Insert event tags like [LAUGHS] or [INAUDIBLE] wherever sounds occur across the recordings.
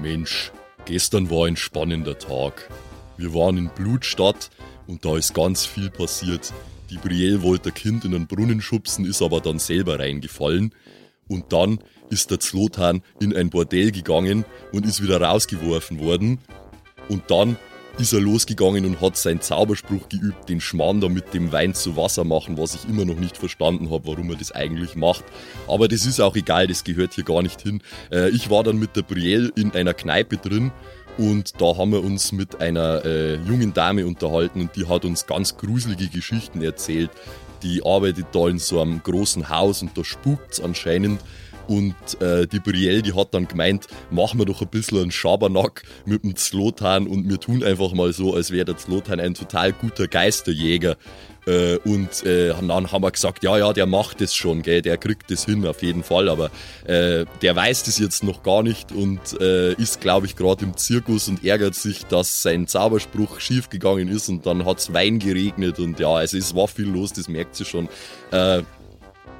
Mensch, gestern war ein spannender Tag. Wir waren in Blutstadt und da ist ganz viel passiert. Die Brielle wollte ein Kind in einen Brunnen schubsen, ist aber dann selber reingefallen. Und dann ist der Zlotan in ein Bordell gegangen und ist wieder rausgeworfen worden. Und dann ist er losgegangen und hat seinen Zauberspruch geübt, den Schmarrn da mit dem Wein zu Wasser machen, was ich immer noch nicht verstanden habe, warum er das eigentlich macht. Aber das ist auch egal, das gehört hier gar nicht hin. Äh, ich war dann mit der Brielle in einer Kneipe drin und da haben wir uns mit einer äh, jungen Dame unterhalten und die hat uns ganz gruselige Geschichten erzählt. Die arbeitet da in so einem großen Haus und da spukt's anscheinend. Und äh, die Brielle, die hat dann gemeint, machen wir doch ein bisschen einen Schabernack mit dem Zlotan und wir tun einfach mal so, als wäre der Zlotan ein total guter Geisterjäger. Äh, und äh, dann haben wir gesagt, ja, ja, der macht das schon, gell, der kriegt das hin auf jeden Fall, aber äh, der weiß das jetzt noch gar nicht und äh, ist, glaube ich, gerade im Zirkus und ärgert sich, dass sein Zauberspruch schiefgegangen ist und dann hat's Wein geregnet und ja, also es war viel los, das merkt sie schon.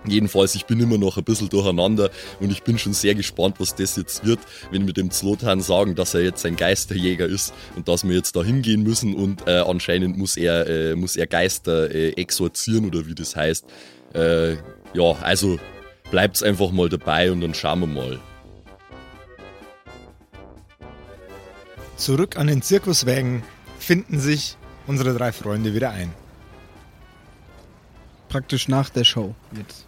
Jedenfalls, ich bin immer noch ein bisschen durcheinander und ich bin schon sehr gespannt, was das jetzt wird, wenn wir dem Zlotan sagen, dass er jetzt ein Geisterjäger ist und dass wir jetzt da hingehen müssen und äh, anscheinend muss er, äh, muss er Geister äh, exorzieren oder wie das heißt. Äh, ja, also bleibt's einfach mal dabei und dann schauen wir mal. Zurück an den Zirkuswägen finden sich unsere drei Freunde wieder ein. Praktisch nach der Show jetzt.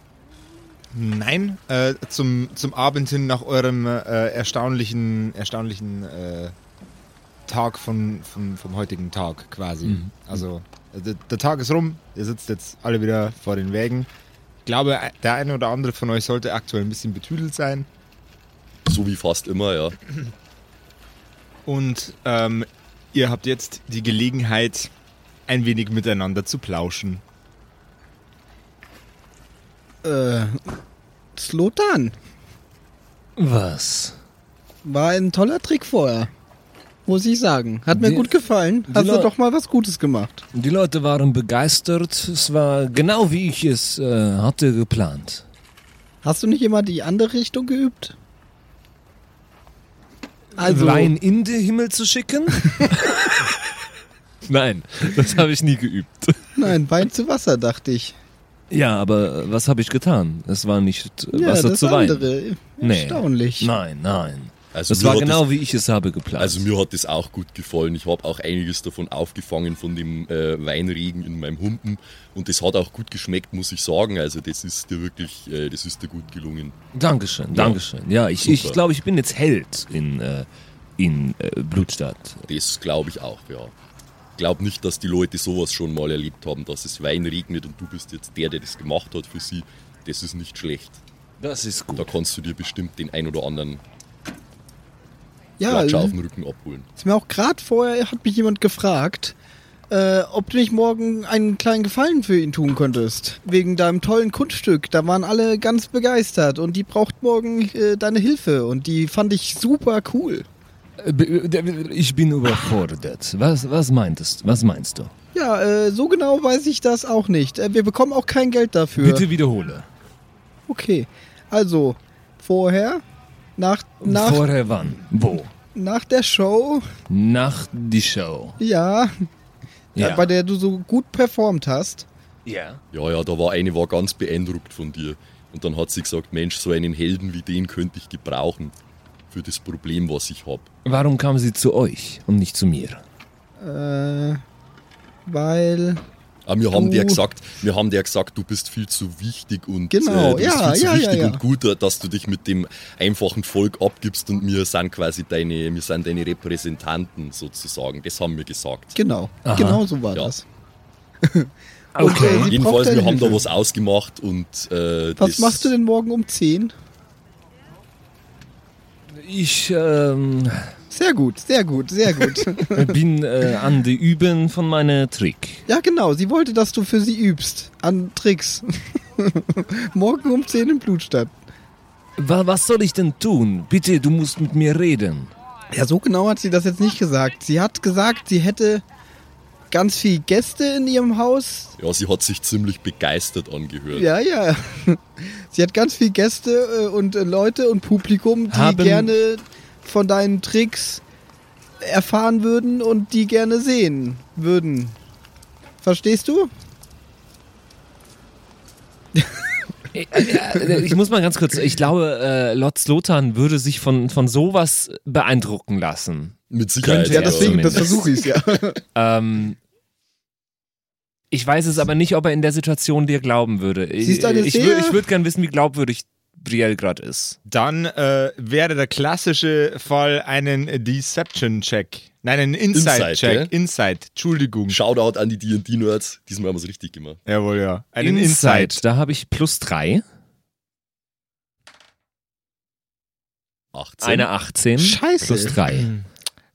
Nein, äh, zum, zum Abend hin nach eurem äh, erstaunlichen, erstaunlichen äh, Tag von, von, vom heutigen Tag quasi. Mhm. Also äh, der, der Tag ist rum, ihr sitzt jetzt alle wieder vor den Wägen. Ich glaube, der eine oder andere von euch sollte aktuell ein bisschen betüdelt sein. So wie fast immer, ja. Und ähm, ihr habt jetzt die Gelegenheit, ein wenig miteinander zu plauschen. Äh, Slotan Was? war ein toller Trick vorher. Muss ich sagen. Hat mir Die- gut gefallen. Hast du Leu- doch mal was Gutes gemacht. Die Leute waren begeistert. Es war genau wie ich es äh, hatte geplant. Hast du nicht immer die andere Richtung geübt? Also, Wein in den Himmel zu schicken? [LAUGHS] Nein, das habe ich nie geübt. nein, Wein zu Wasser, dachte ich. Ja, aber äh, was habe ich getan? Es war nicht äh, Ja, Wasser das zu Wein. andere. Nee. Erstaunlich. Nein, nein. Also Das war genau wie ich es habe geplant. Also mir hat das auch gut gefallen. Ich habe auch einiges davon aufgefangen von dem äh, Weinregen in meinem Humpen und das hat auch gut geschmeckt, muss ich sagen. Also das ist dir wirklich, äh, das ist dir gut gelungen. Dankeschön, Dankeschön. Ja, ich, ich glaube, ich bin jetzt Held in, äh, in äh, Blutstadt. Das glaube ich auch, ja. Ich glaube nicht, dass die Leute sowas schon mal erlebt haben, dass es Wein regnet und du bist jetzt der, der das gemacht hat für sie. Das ist nicht schlecht. Das ist gut. Da kannst du dir bestimmt den ein oder anderen Ja, Klatscher auf ist den Rücken abholen. mir auch gerade vorher hat mich jemand gefragt, äh, ob du nicht morgen einen kleinen Gefallen für ihn tun könntest. Wegen deinem tollen Kunststück. Da waren alle ganz begeistert und die braucht morgen äh, deine Hilfe und die fand ich super cool. Äh, Ich bin überfordert. Was, was meintest Was meinst du? Ja, äh, so genau weiß ich das auch nicht. Äh, wir bekommen auch kein Geld dafür. Bitte wiederhole. Okay, also vorher, nach, nach, Vorher wann? Wo? nach der Show, Nach die Show. ja, Ja. bei der du so gut performt hast. ja. Ja, ja, da war eine war ganz beeindruckt von dir. Und dann hat sie gesagt, Mensch, so einen Helden wie den könnte ich gebrauchen. Für das Problem, was ich habe. Warum kam sie zu euch und nicht zu mir? Äh, weil, Aber wir haben der gesagt, wir haben der gesagt, du bist viel zu wichtig und Genau, äh, du bist ja, viel zu ja, wichtig ja. und gut, dass du dich mit dem einfachen Volk abgibst und wir sind quasi deine, wir sind deine Repräsentanten sozusagen. Das haben wir gesagt. genau, Aha. genau so war Ja. das. Okay. Äh, Jedenfalls, wir haben da was ausgemacht und äh, Was das, machst du denn morgen um 10? Ich ähm, Sehr gut, sehr gut, sehr gut. [LAUGHS] bin äh, an die Üben von meiner Trick. ja, genau, sie wollte, dass du für sie übst. An Tricks. [LAUGHS] morgen um 10 in Blutstadt. Wa was soll ich denn tun? Bitte, du musst mit mir reden. Ja, so genau hat sie das jetzt nicht gesagt. Sie hat gesagt, sie hätte ganz viel Gäste in ihrem Haus. Ja, sie hat sich ziemlich begeistert angehört. Ja, ja. Sie hat ganz viel Gäste äh, und äh, Leute und Publikum, die Haben- gerne von deinen Tricks erfahren würden und die gerne sehen würden. Verstehst du? Äh, Ich muss mal ganz kurz, ich glaube, äh, Lord Slotan würde sich von, von sowas beeindrucken lassen. Mit Sicherheit. Könnte Ja, deswegen, das versuche ich ja. Ähm, ich weiß es aber nicht, ob er in der Situation dir glauben würde. Ich, Sie ist eine ich sehr- würde ich würd gern wissen, wie glaubwürdig Brielle gerade ist. Dann äh, wäre der klassische Fall einen Deception-Check. Nein, einen Inside, Inside-Check. gell? Inside, Entschuldigung. Shoutout an die D&D-Nerds. Diesmal haben wir es richtig gemacht. Jawohl, ja. Einen Inside, Inside. da habe ich plus drei, 18. eine 18, Scheiße. plus drei.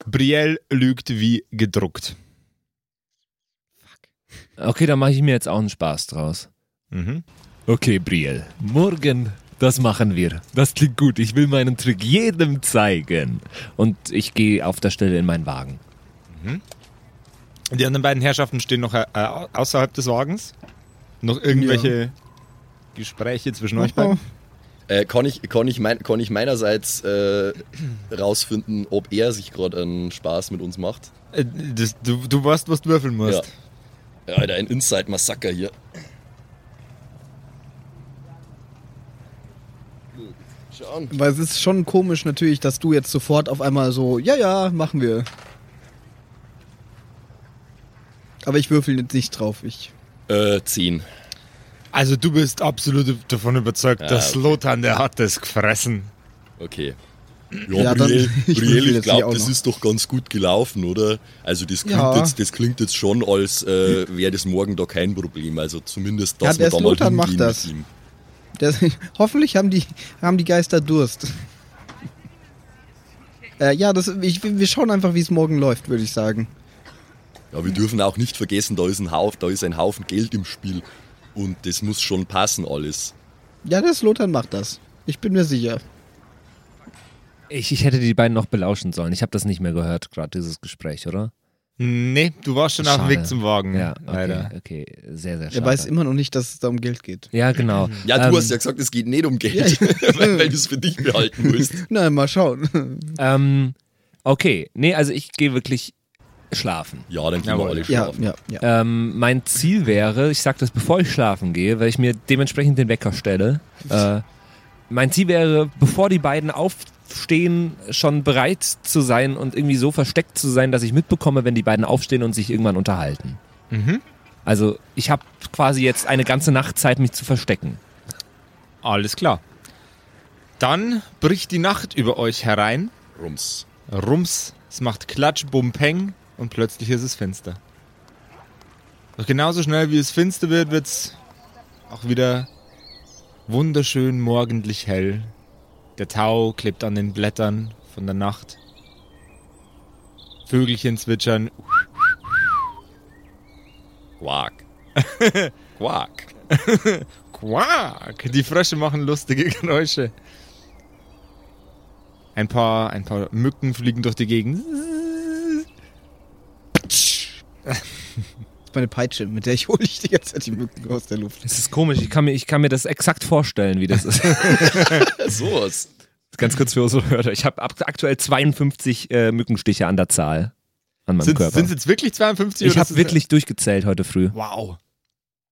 Brielle lügt wie gedruckt. Okay, dann mache ich mir jetzt auch einen Spaß draus. Mhm. Okay, Brielle, morgen, das machen wir. Das klingt gut. Ich will meinen Trick jedem zeigen. Und ich gehe auf der Stelle in meinen Wagen. Die anderen beiden Herrschaften stehen noch äh, außerhalb des Wagens. Noch irgendwelche Gespräche zwischen euch beiden? Äh, kann, ich, kann, ich mein, kann ich meinerseits äh, rausfinden, ob er sich gerade einen Spaß mit uns macht? Äh, das, du, du weißt, was du würfeln musst. Ja. Alter, ein Inside-Massaker hier. Schauen. Weil es ist schon komisch natürlich, dass du jetzt sofort auf einmal so, ja, ja, machen wir. Aber ich würfel jetzt nicht drauf. Ich. Äh, 10. Also du bist absolut davon überzeugt, Ja, dass okay. Lothar, der hat das gefressen. Okay. Ja, Ja, Brielle, [LAUGHS] ich Brielle, ich glaube, das ist doch ganz gut gelaufen, oder? Also das klingt, Ja. jetzt, das klingt jetzt schon, als äh, wäre das morgen da kein Problem. Also zumindest, Ja, dass der wir da mal Slotan macht das. Der, [LAUGHS] hoffentlich haben die, haben die Geister Durst. äh, ja, das, ich, wir schauen einfach, wie es morgen läuft, würde ich sagen. Ja, wir dürfen auch nicht vergessen, da ist, ein Haufen, da ist ein Haufen Geld im Spiel. Und das muss schon passen alles. Ja, der Slotan macht das. Ich bin mir sicher. Ich, ich hätte die beiden noch belauschen sollen. Ich habe das nicht mehr gehört, gerade dieses Gespräch, oder? Nee, du warst schon auf dem Schade. Weg zum Wagen. Ja, okay, leider. okay. Sehr, sehr schade. Er weiß immer noch nicht, dass es da um Geld geht. Ja, genau. [LAUGHS] Ja, du Ähm, hast ja gesagt, es geht nicht um Geld, Ja. [LAUGHS] weil, weil du es für dich behalten musst. [LAUGHS] Na, mal schauen. Ähm, okay, nee, also ich gehe wirklich schlafen. Ja, dann gehen wir alle Ja, schlafen. ja, ja. Ähm, mein Ziel wäre, ich sage das bevor ich schlafen gehe, weil ich mir dementsprechend den Wecker stelle. Äh, mein Ziel wäre, bevor die beiden aufstehen, schon bereit zu sein und irgendwie so versteckt zu sein, dass ich mitbekomme, wenn die beiden aufstehen und sich irgendwann unterhalten. Mhm. Also ich habe quasi jetzt eine ganze Nacht Zeit, mich zu verstecken. Alles klar. Dann bricht die Nacht über euch herein. Rums. Rums, es macht Klatsch, Bum, Peng und plötzlich ist es finster. Doch genauso schnell wie es finster wird, wird es auch wieder wunderschön morgendlich hell. Der Tau klebt an den Blättern von der Nacht. Vögelchen zwitschern. Quack. [LAUGHS] Quack. Quack! Die Frösche machen lustige Geräusche. Ein paar, ein paar Mücken fliegen durch die Gegend. [LAUGHS] Das ist meine Peitsche, mit der ich [LAUGHS] hole ich die ganze Zeit die Mücken aus der Luft. Es ist komisch, ich kann mir, ich kann mir das exakt vorstellen, wie das ist. [LAUGHS] Sowas. Ganz kurz für unsere Hörer. Ich habe aktuell 52 äh, Mückenstiche an der Zahl an meinem Sind Körper. es jetzt wirklich 52? ich ist habe es- wirklich durchgezählt heute früh. Wow.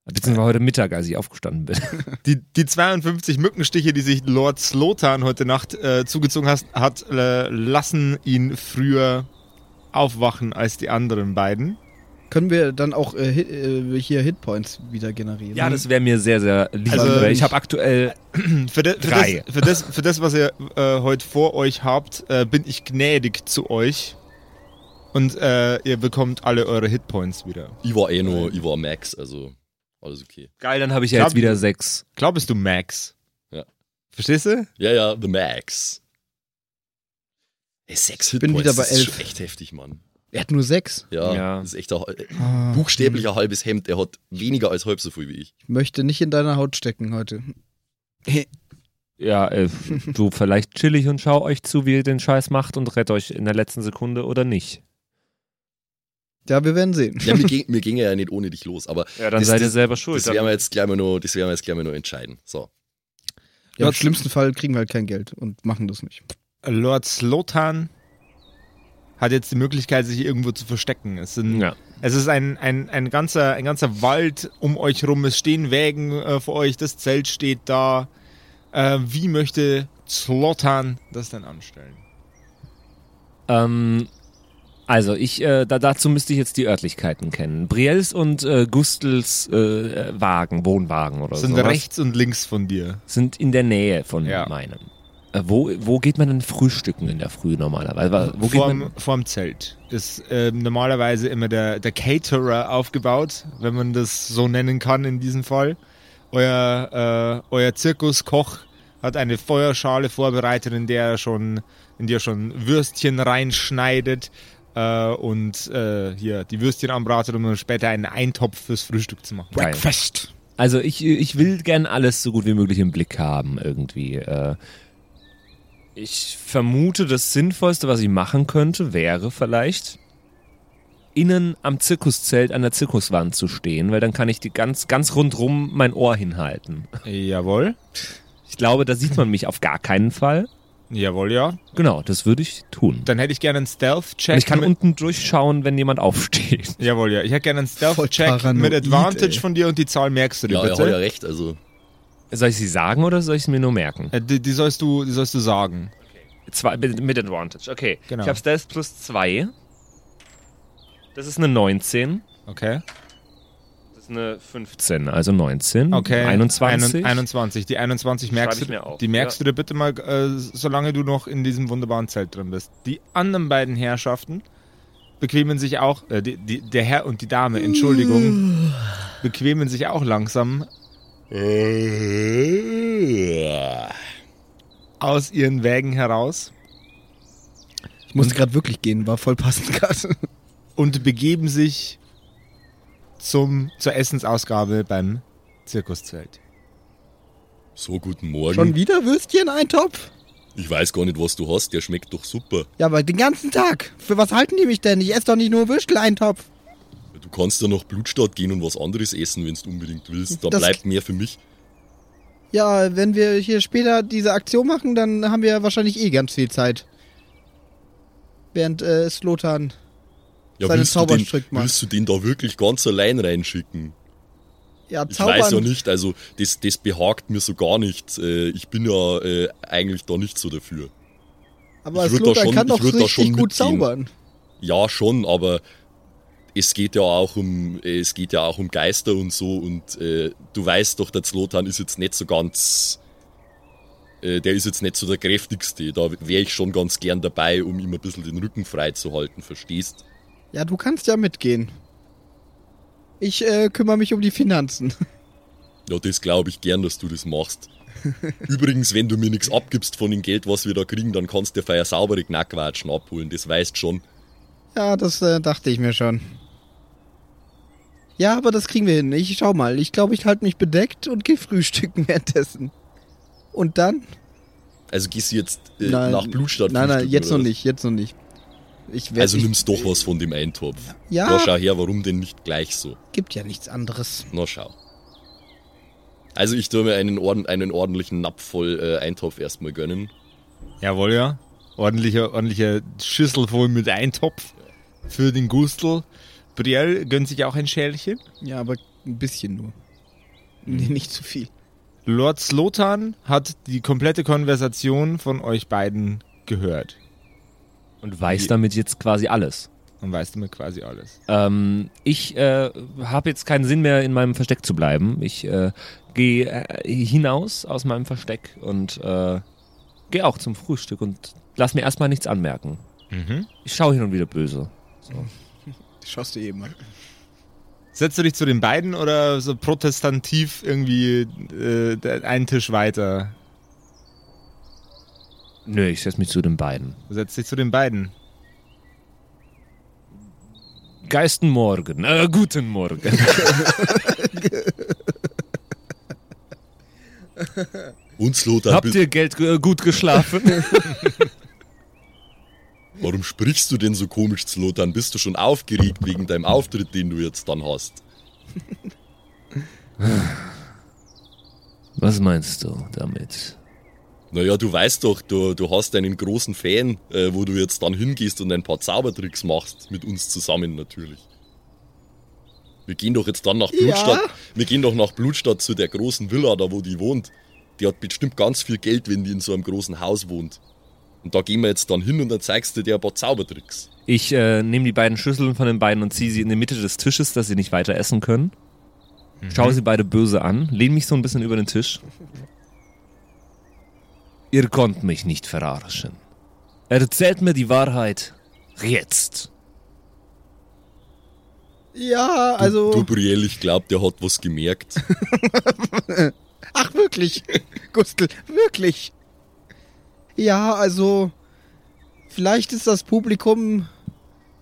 Beziehungsweise heute Mittag, als ich aufgestanden bin. [LAUGHS] Die, die 52 Mückenstiche, die sich Lord Slotan heute Nacht äh, zugezogen hat, hat äh, lassen ihn früher aufwachen als die anderen beiden. Können wir dann auch äh, Hit, äh, hier Hitpoints wieder generieren? Ja, das wäre mir sehr, sehr lieb. Also, weil ich habe aktuell [CLEARS THROAT] Für, de, für, Drei. das, für, das, für das, was ihr äh, heute vor euch habt, äh, bin ich gnädig zu euch. Und äh, ihr bekommt alle eure Hitpoints wieder. Ich war eh nur, ich war Max, also alles okay. geil, dann habe ich ja Glaub- jetzt wieder sechs. Glaubst du Max? Ja. Verstehst du? Ja, ja, The Max. Ey, sechs bin Hitpoints, wieder bei das ist elf. echt heftig, Mann. Er hat nur sechs. Ja, Ja. das ist echt ein, Ah, buchstäblich ein halbes Hemd. Der hat weniger als halb so viel wie ich. Ich möchte nicht in deiner Haut stecken heute. [LAUGHS] Ja, äh, du vielleicht chillig und schau euch zu, wie ihr den Scheiß macht und rett euch in der letzten Sekunde oder nicht. Ja, wir werden sehen. Ja, wir, [LAUGHS] ging, wir gingen ja nicht ohne dich los, aber Ja, dann das, seid ihr selber schuld. das werden wir jetzt gleich mal noch, das werden wir jetzt gleich mal noch entscheiden. So. Ja, Im schlimmsten Fall kriegen wir halt kein Geld und machen das nicht. Lord Slotan hat jetzt die Möglichkeit, sich irgendwo zu verstecken. Es, sind, Ja. es ist ein, ein, ein, ganzer, ein ganzer Wald um euch rum. Es stehen Wägen äh, vor euch. Das Zelt steht da. Äh, wie möchte Slotan das denn anstellen? Ähm, also ich, äh, da, dazu müsste ich jetzt die Örtlichkeiten kennen. Briels und äh, Gustels äh, Wagen, Wohnwagen oder Sind sowas, rechts und links von dir. sind in der Nähe von Ja. meinem. Äh, wo, wo geht man denn frühstücken in der Früh normalerweise? Wo geht Vorm, man? vorm Zelt ist ähm, normalerweise immer der, der Caterer aufgebaut, wenn man das so nennen kann in diesem Fall. Euer, äh, euer Zirkuskoch hat eine Feuerschale vorbereitet, in der er schon, in der er schon Würstchen reinschneidet äh, und äh, hier die Würstchen anbratet, um dann später einen Eintopf fürs Frühstück zu machen. Breakfast. Also ich, ich will gern alles so gut wie möglich im Blick haben irgendwie. Ich vermute, das Sinnvollste, was ich machen könnte, wäre vielleicht innen am Zirkuszelt an der Zirkuswand zu stehen, weil dann kann ich die ganz, ganz rundrum mein Ohr hinhalten. Jawohl. Ich glaube, da sieht man mich auf gar keinen Fall. Jawohl, ja. Genau, das würde ich tun. Dann hätte ich gerne einen Stealth-Check. Ich kann unten durchschauen, wenn jemand aufsteht. Jawohl, ja. Ich hätte gerne einen Stealth-Check mit Advantage ey. von dir und die Zahl merkst du dir Ja, bitte. hat ja recht. Also, Soll ich sie sagen oder soll ich sie mir nur merken? Äh, die, die, sollst du, die sollst du sagen. Zwei, mit, mit Advantage, okay. Genau. Ich habe Stealth plus 2. Das ist eine 19. Okay. Das ist eine 15, also 19. Okay. 21. 21. Die 21 merkst du, auf, die merkst ja. du dir bitte mal, äh, solange du noch in diesem wunderbaren Zelt drin bist. Die anderen beiden Herrschaften bequemen sich auch, äh, die, die, der Herr und die Dame, Entschuldigung, bequemen sich auch langsam aus ihren Wägen heraus Ich musste gerade wirklich gehen, war voll passend gerade. und begeben sich zum, zur Essensausgabe beim Zirkuszelt. so, guten Morgen. Schon wieder Würstchen, ein Topf? Ich weiß gar nicht, was du hast. Der schmeckt doch super. Ja, aber den ganzen Tag. Für was halten die mich denn? Ich esse doch nicht nur Würstel, ein Topf. Du kannst ja nach Blutstadt gehen und was anderes essen, wenn du unbedingt willst. Da Das- bleibt mehr für mich. Ja, wenn wir hier später diese Aktion machen, dann haben wir wahrscheinlich eh ganz viel Zeit. Während äh, Slotan Ja, seine willst, du den, Zauberstrick macht. willst du den da wirklich ganz allein reinschicken? Ja, Ich zaubern. weiß ja nicht, also das, das behagt mir so gar nicht. Äh, Ich bin ja äh, eigentlich da nicht so dafür. aber ich Slotan schon- kann ich doch richtig gut zaubern. Ja, schon, aber es geht ja auch um äh, es geht ja auch um Geister und so und äh, du weißt doch, der Zlotan ist jetzt nicht so ganz äh, der ist jetzt nicht so der kräftigste. Da wäre ich schon ganz gern dabei, um ihm ein bisschen den Rücken frei zu halten, verstehst? Ja, du kannst ja mitgehen. Ich äh, kümmere mich um die Finanzen. [LAUGHS] Ja, das glaube ich gern, dass du das machst. [LAUGHS] Übrigens, wenn du mir nichts abgibst von dem Geld, was wir da kriegen, dann kannst du dir für eine saubere Knackwatschen abholen, das weißt schon. Ja, das äh, dachte ich mir schon. Ja, aber das kriegen wir hin. Ich schau mal. Ich glaube, ich halte mich bedeckt und gehe frühstücken [LAUGHS] währenddessen. Und dann? Also gehst du jetzt äh, Nein. nach Blutstadt Nein, nein, jetzt noch was? nicht, jetzt noch nicht. Ich werd, Also ich, nimmst doch was von dem Eintopf. Ja. Ja, schau her, warum denn nicht gleich so? gibt ja nichts anderes. Na schau. Also ich tue mir einen, Orden, einen ordentlichen Napf voll äh, Eintopf erstmal gönnen. Jawohl, ja. Ordentlicher, ordentlicher Schüssel voll mit Eintopf für den Gustl. Brielle gönnt sich auch ein Schälchen. Ja, aber ein bisschen nur. Nee, nicht zu viel. Lord Slotan hat die komplette Konversation von euch beiden gehört Und weiß damit jetzt quasi alles. und weiß damit quasi alles. Ähm, ich äh, habe jetzt keinen Sinn mehr, in meinem Versteck zu bleiben. Ich äh, gehe äh, hinaus aus meinem Versteck und äh, gehe auch zum Frühstück und lass mir erstmal nichts anmerken. Mhm. Ich schaue hin und wieder böse. Schaust du eben mal. Setzt du dich zu den beiden oder so protestantiv irgendwie äh, einen Tisch weiter? Nö, ich setze mich zu den beiden. Du setzt dich zu den beiden. Geisten Morgen, äh, guten Morgen. [LAUGHS] Und Slotan, Habt ihr Geld äh, gut geschlafen? [LAUGHS] Warum sprichst du denn so komisch, Zlotan? Bist du schon aufgeregt wegen deinem Auftritt, den du jetzt dann hast? Was meinst du damit? Naja, du weißt doch, du, du hast einen großen Fan, äh, wo du jetzt dann hingehst und ein paar Zaubertricks machst. Mit uns zusammen natürlich. Wir gehen doch jetzt dann nach Ja. Blutstadt. Wir gehen doch nach Blutstadt zu der großen Villa, da wo die wohnt. Die hat bestimmt ganz viel Geld, wenn die in so einem großen Haus wohnt. Und da gehen wir jetzt dann hin und dann zeigst du dir ein paar Zaubertricks. Ich äh, nehme die beiden Schüsseln von den beiden und ziehe sie in die Mitte des Tisches, dass sie nicht weiter essen können. Schaue sie beide böse an, lehne mich so ein bisschen über den Tisch. Ihr konnt mich nicht verarschen. Erzählt mir die Wahrheit. Jetzt. Ja, also. Du, Brielle, ich glaub, der hat was gemerkt. [LAUGHS] Ach, wirklich? Gustl, wirklich? Ja, also. Vielleicht ist das Publikum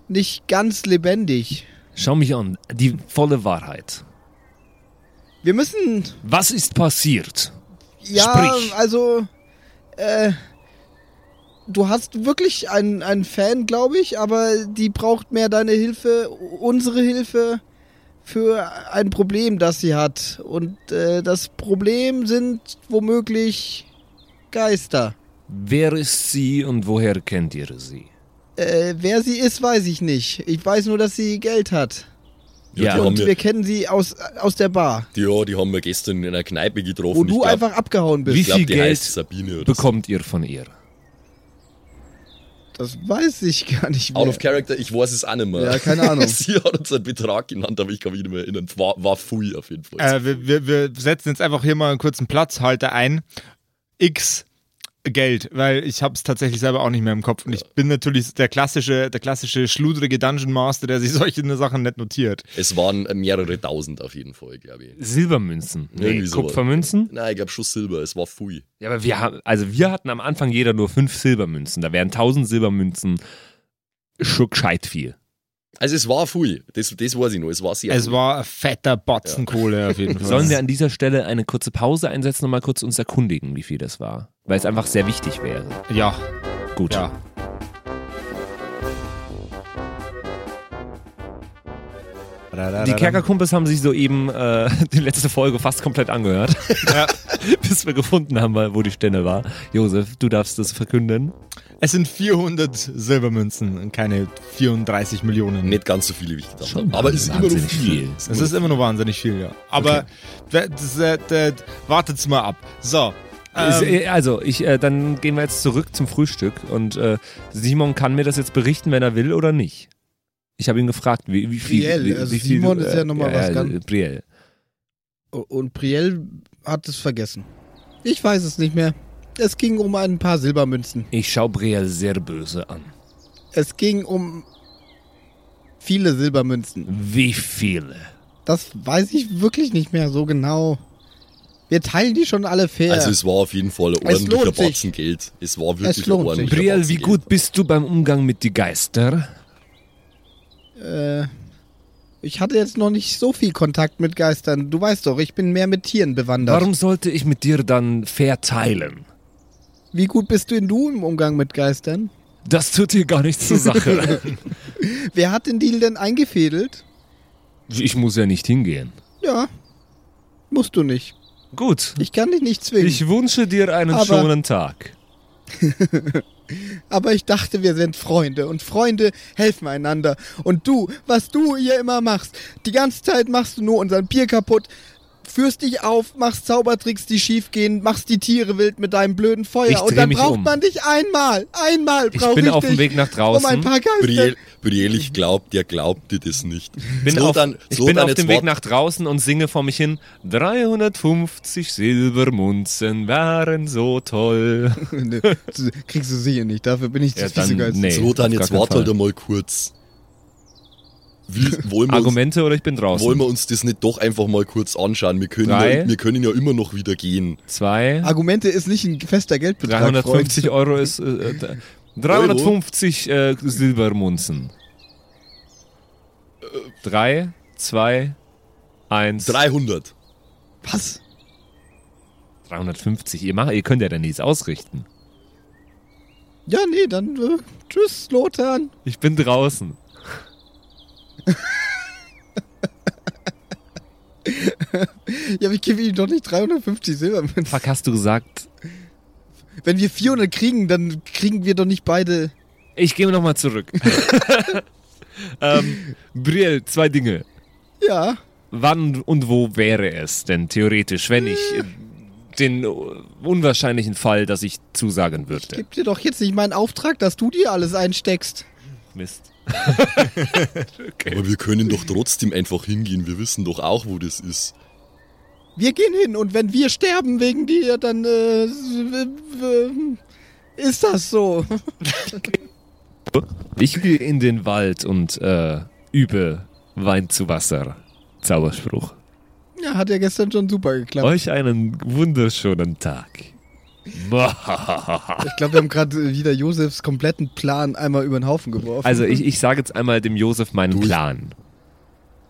nicht ganz lebendig. Schau mich an. Die volle Wahrheit. Wir müssen. Was ist passiert? Ja, Sprich. also. Äh. Du hast wirklich einen, einen Fan, glaube ich, aber die braucht mehr deine Hilfe, unsere Hilfe für ein Problem, das sie hat. Und äh, das Problem sind womöglich Geister. Wer ist sie und woher kennt ihr sie? Äh, wer sie ist, weiß ich nicht. Ich weiß nur, dass sie Geld hat. Ja, Und wir, wir kennen sie aus, aus der Bar, die, ja, die haben wir gestern in einer Kneipe getroffen. wo du ich glaub, einfach abgehauen bist. Wie ich glaub, viel die Geld heißt Sabine oder so. Bekommt ihr von ihr? Das weiß ich gar nicht mehr. Out of Character, ich weiß es auch nicht mehr. Ja, keine Ahnung. [LAUGHS] Sie hat uns einen Betrag genannt, aber ich kann mich nicht mehr erinnern. War, war Fui auf jeden Fall. Äh, wir, wir, wir setzen jetzt einfach hier mal einen kurzen Platzhalter ein. X Geld, weil ich habe es tatsächlich selber auch nicht mehr im Kopf. Und ich bin natürlich der klassische, der klassische schludrige Dungeon Master, der sich [LAUGHS] solche Sachen nicht notiert. es waren mehrere tausend auf jeden Fall, glaube ich. Silbermünzen. Nee, sowas. Kupfermünzen. Nein, ich glaube schon Silber, es war Fui. Ja, aber wir haben, also wir hatten am Anfang jeder nur fünf Silbermünzen. Da wären tausend Silbermünzen schon gescheit viel. Also es war Fui, das, das weiß ich noch, es war sehr Es Fui. war ein fetter Batzen Kohle auf jeden [LAUGHS] Fall. Sollen wir an dieser Stelle eine kurze Pause einsetzen und mal kurz uns erkundigen, wie viel das war? Weil es einfach sehr wichtig wäre. Ja, Gut. ja. Die Kerkerkumpels haben sich soeben äh, [LAUGHS] die letzte Folge fast komplett angehört. [LAUGHS] Bis wir gefunden haben, wo die Stelle war. Josef, du darfst das verkünden. Es sind 400 Silbermünzen und keine 34 Millionen. Nicht ganz so viele, wie ich gedacht Schon habe. Aber es ist immer noch wahnsinnig viel. viel. Es Es ist immer noch wahnsinnig viel, ja. Aber das, äh, das, wartet's mal ab. So. Ähm, äh, Also, ich, äh, dann gehen wir jetzt zurück zum Frühstück und äh, Simon kann mir das jetzt berichten, wenn er will oder nicht. Ich habe ihn gefragt, wie, wie viel. Brielle, wie, also wie viel Simon ist ja noch mal was ganz- äh, Brielle. Und Priel hat es vergessen. Ich weiß es nicht mehr. Es ging um ein paar Silbermünzen. Ich schaue Brielle sehr böse an. Es ging um viele Silbermünzen. Wie viele? Das weiß ich wirklich nicht mehr so genau. Wir teilen die schon alle fair. Also es war auf jeden Fall ordentlicher lohnt sich. Batzen Geld. Es war wirklich Es lohnt ein sich. ordentlicher Brielle, Batzen wie gut bist du beim Umgang mit die Geister? äh, ich hatte jetzt noch nicht so viel Kontakt mit Geistern. Du weißt doch, ich bin mehr mit Tieren bewandert. Warum sollte ich mit dir dann verteilen? Wie gut bist du denn du im Umgang mit Geistern? Das tut dir gar nichts zur Sache. [LAUGHS] Wer hat den Deal denn eingefädelt? ich muss ja nicht hingehen. Ja, musst du nicht. Gut. Ich kann dich nicht zwingen. Ich wünsche dir einen Aber- schönen Tag. [LAUGHS] Aber ich dachte, wir sind Freunde und Freunde helfen einander. Und du, was du hier immer machst, die ganze Zeit machst du nur unseren Bier kaputt, führst dich auf, machst Zaubertricks, die schief gehen, machst die Tiere wild mit deinem blöden Feuer. Ich und dann mich braucht um. man dich einmal, einmal Ich brauche bin ich auf dem dich, Weg nach um draußen. ein paar Geister. Brielle, Brielle, ich glaub, der glaubt dir das nicht. bin auf, Zlotan- ich Zlotan, bin auf dem Weg nach draußen und singe vor mich hin. 350 Silbermunzen waren so toll. [LAUGHS] Nee, Kriegst du sicher nicht, dafür bin ich Ja, zu viel dann- nee. Auf gar jetzt warte halt einmal kurz. Wie, wollen, wir uns, Argumente oder ich bin draußen? wollen wir uns das nicht doch einfach mal kurz anschauen? Wir können, Drei. ja, wir können ja immer noch wieder gehen. Zwei. Argumente ist nicht ein fester Geldbetrag, 350 Euro ist. Äh, äh, 350 äh, Silbermunzen. Drei, zwei, eins. 300. Freund. Was? 350. Ihr, macht, ihr könnt ja dann nichts ausrichten. Ja, nee, dann äh, tschüss, Lothar. Ich bin draußen. [LAUGHS] Ja, aber ich gebe ihm doch nicht 350 Silbermünzen. Fuck, hast du gesagt? Wenn wir 400 kriegen, dann kriegen wir doch nicht beide. Ich gehe nochmal zurück. [LAUGHS] ähm, Brielle, zwei Dinge. Ja. Wann und wo wäre es denn theoretisch, wenn ich äh, den unwahrscheinlichen Fall, dass ich zusagen würde? Gib dir doch jetzt nicht meinen Auftrag, dass du dir alles einsteckst. Mist. [LAUGHS] Aber wir können doch trotzdem einfach hingehen. Wir wissen doch auch, wo das ist. Wir gehen hin und wenn wir sterben wegen dir, dann äh, ist das so. [LAUGHS] Ich gehe in den Wald und äh, übe Wein zu Wasser. Zauberspruch. Ja, hat ja gestern schon super geklappt. Euch einen wunderschönen Tag. Ich glaube, wir haben gerade wieder Josefs kompletten Plan einmal über den Haufen geworfen. Also ich, ich sage jetzt einmal dem Josef meinen. Plan.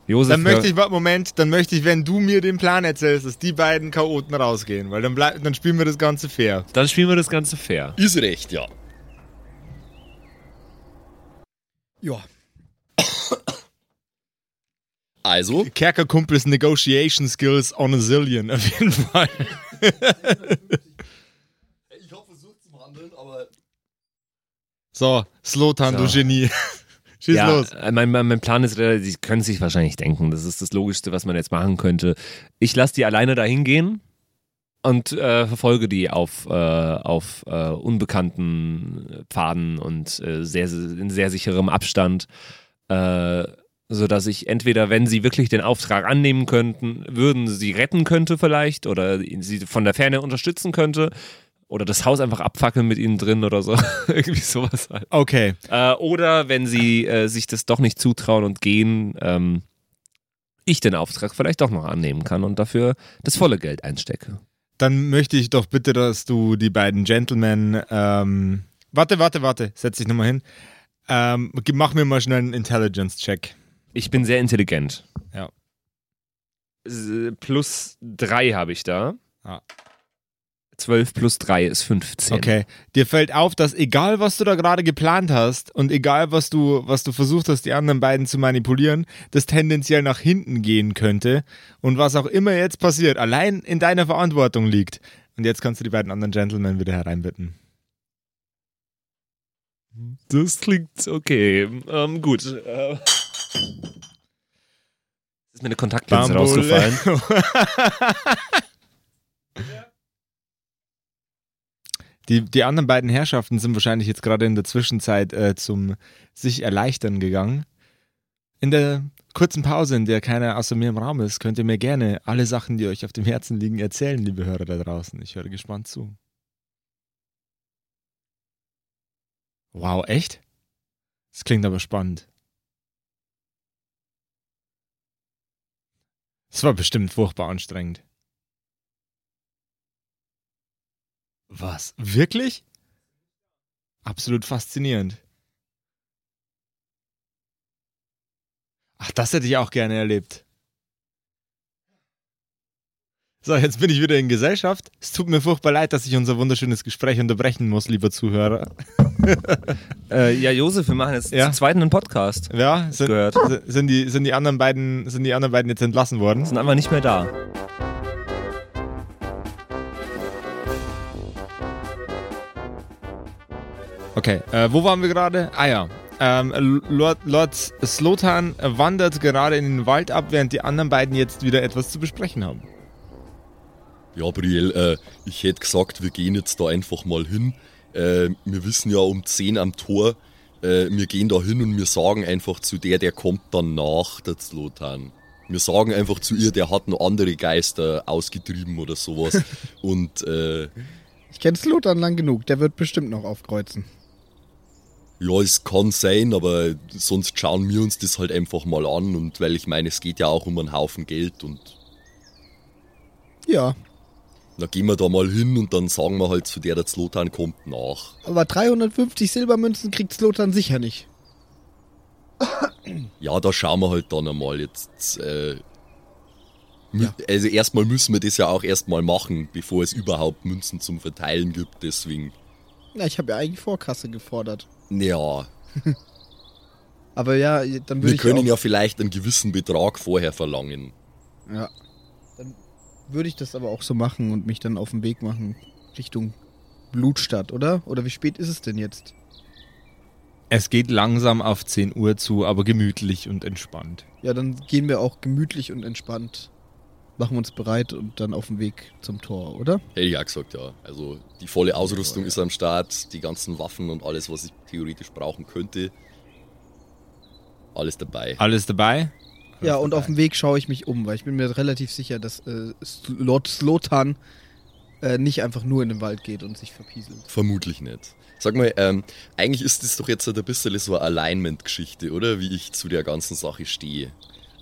Josef, Dann möchte ich, warte, Moment, dann möchte ich, wenn du mir den Plan erzählst, dass die beiden Chaoten rausgehen, weil dann, bleib, dann spielen wir das Ganze fair. dann spielen wir das Ganze fair. Ist recht, ja. ja. Also, Kerkerkumpels Negotiation Skills on a Zillion, auf jeden Fall. ich habe versucht zu handeln, aber So, Slotan, So. du Genie. Schieß ja, los. äh, Mein, mein, mein Plan ist relativ, Sie können sich wahrscheinlich denken, das ist das Logischste, was man jetzt machen könnte. Ich lasse die alleine dahin gehen und äh, verfolge die auf, äh, auf äh, unbekannten Pfaden und äh, sehr, in sehr sicherem Abstand. Äh, sodass ich entweder, wenn sie wirklich den Auftrag annehmen könnten, würden sie retten könnte vielleicht oder sie von der Ferne unterstützen könnte oder das Haus einfach abfackeln mit ihnen drin oder so. [LAUGHS] Irgendwie sowas halt. Okay, Äh, oder wenn sie äh, sich das doch nicht zutrauen und gehen, ähm, ich den Auftrag vielleicht doch noch annehmen kann und dafür das volle Geld einstecke. dann möchte ich doch bitte, dass du die beiden Gentlemen, ähm, warte, warte, warte, setz dich nochmal hin. Ähm, mach mir mal schnell einen Intelligence-Check. Ich bin sehr intelligent. Ja. Plus drei habe ich da. Ah. 12 plus 3 ist 15. Okay. Dir fällt auf, dass egal was du da gerade geplant hast und egal was du, was du versucht hast, die anderen beiden zu manipulieren, das tendenziell nach hinten gehen könnte und was auch immer jetzt passiert, allein in deiner Verantwortung liegt. Und jetzt kannst du die beiden anderen Gentlemen wieder hereinbitten. Das klingt okay. Ähm, gut. Äh, ist mir eine Kontaktlinse rausgefallen. [LAUGHS] Die, die anderen beiden Herrschaften sind wahrscheinlich jetzt gerade in der Zwischenzeit äh, zum sich erleichtern gegangen. In der kurzen Pause, in der keiner außer mir im Raum ist, könnt ihr mir gerne alle Sachen, die euch auf dem Herzen liegen, erzählen, liebe Hörer da draußen. Ich höre gespannt zu. Wow, echt? Das klingt aber spannend. Es war bestimmt furchtbar anstrengend. Was? Wirklich? Absolut faszinierend. Ach, das hätte ich auch gerne erlebt. So, jetzt bin ich wieder in Gesellschaft. Es tut mir furchtbar leid, dass ich unser wunderschönes Gespräch unterbrechen muss, lieber Zuhörer. [LAUGHS] Äh, ja, Josef, wir machen jetzt Ja. zum zweiten einen Podcast. Ja, sind, Gehört. sind, die, sind, die anderen beiden, sind die anderen beiden jetzt entlassen worden? Sind einfach nicht mehr da. Okay, äh, wo waren wir gerade? Ah ja. Ähm, Lord, Lord Slotan wandert gerade in den Wald ab, während die anderen beiden jetzt wieder etwas zu besprechen haben. ja, Brielle, äh, ich hätte gesagt, wir gehen jetzt da einfach mal hin. Äh, wir wissen ja um 10 am Tor. Äh, wir gehen da hin und wir sagen einfach zu der, der kommt dann nach, der Zlotan. Wir sagen einfach zu ihr, der hat noch andere Geister ausgetrieben oder sowas. [LAUGHS] und äh, Ich kenne Slotan lang genug, der wird bestimmt noch aufkreuzen. Ja, es kann sein, aber sonst schauen wir uns das halt einfach mal an und weil ich meine, es geht ja auch um einen Haufen Geld und Ja, da gehen wir da mal hin und dann sagen wir halt zu der, der Zlotan kommt nach. aber 350 Silbermünzen kriegt Slotan sicher nicht. Ja, da schauen wir halt dann einmal jetzt. Äh, Ja. Also erstmal müssen wir das ja auch erstmal machen, bevor es überhaupt Münzen zum Verteilen gibt, deswegen. Ja, ich habe ja eigentlich Vorkasse gefordert. Ja, [LAUGHS] Aber ja, dann würde wir ich können auch, ja vielleicht einen gewissen Betrag vorher verlangen. ja. Dann würde ich das aber auch so machen und mich dann auf den Weg machen Richtung Blutstadt, oder? Oder wie spät ist es denn jetzt? Es geht langsam auf 10 Uhr zu, aber gemütlich und entspannt. Ja, dann gehen wir auch gemütlich und entspannt, machen uns bereit und dann auf den Weg zum Tor, oder? Hätte ich auch gesagt, ja. Also die volle Ausrüstung ist am Start, die ganzen Waffen und alles, was ich theoretisch brauchen könnte. Alles dabei. Alles dabei? Ja, Alles und dabei. auf dem Weg schaue ich mich um, weil ich bin mir relativ sicher, dass äh, Lord Slotan äh, nicht einfach nur in den Wald geht und sich verpieselt. Vermutlich nicht. Sag mal, ähm, eigentlich ist das doch jetzt halt ein bisschen so eine Alignment-Geschichte, oder? Wie ich zu der ganzen Sache stehe.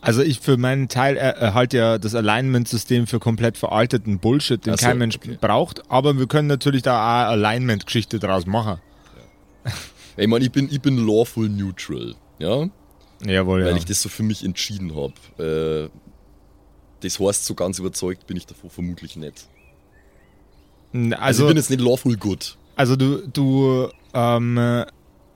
Also ich für meinen Teil er- erhalte ja das Alignment-System für komplett veralteten Bullshit, den so, kein Mensch okay. braucht, aber wir können natürlich da auch Alignment-Geschichte draus machen. Ich meine, ich bin, ich bin lawful neutral, ja? Jawohl, Weil ja. ich das so für mich entschieden habe. Äh, das heißt, so ganz überzeugt bin ich davon vermutlich nicht. Also, also, ich bin jetzt nicht lawful good. also du, du ähm, äh,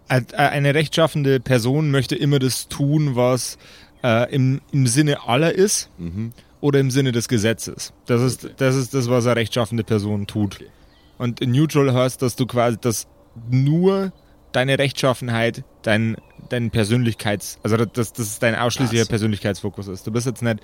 eine rechtschaffende Person möchte immer das tun, was äh, im, im Sinne aller ist Mhm. oder im Sinne des Gesetzes. Das ist, Okay. das ist das, was eine rechtschaffende Person tut. Okay. Und in Neutral heißt, dass du quasi, dass nur deine Rechtschaffenheit dein, dein Persönlichkeits, also dass das dein ausschließlicher. Persönlichkeitsfokus ist. Du bist jetzt nicht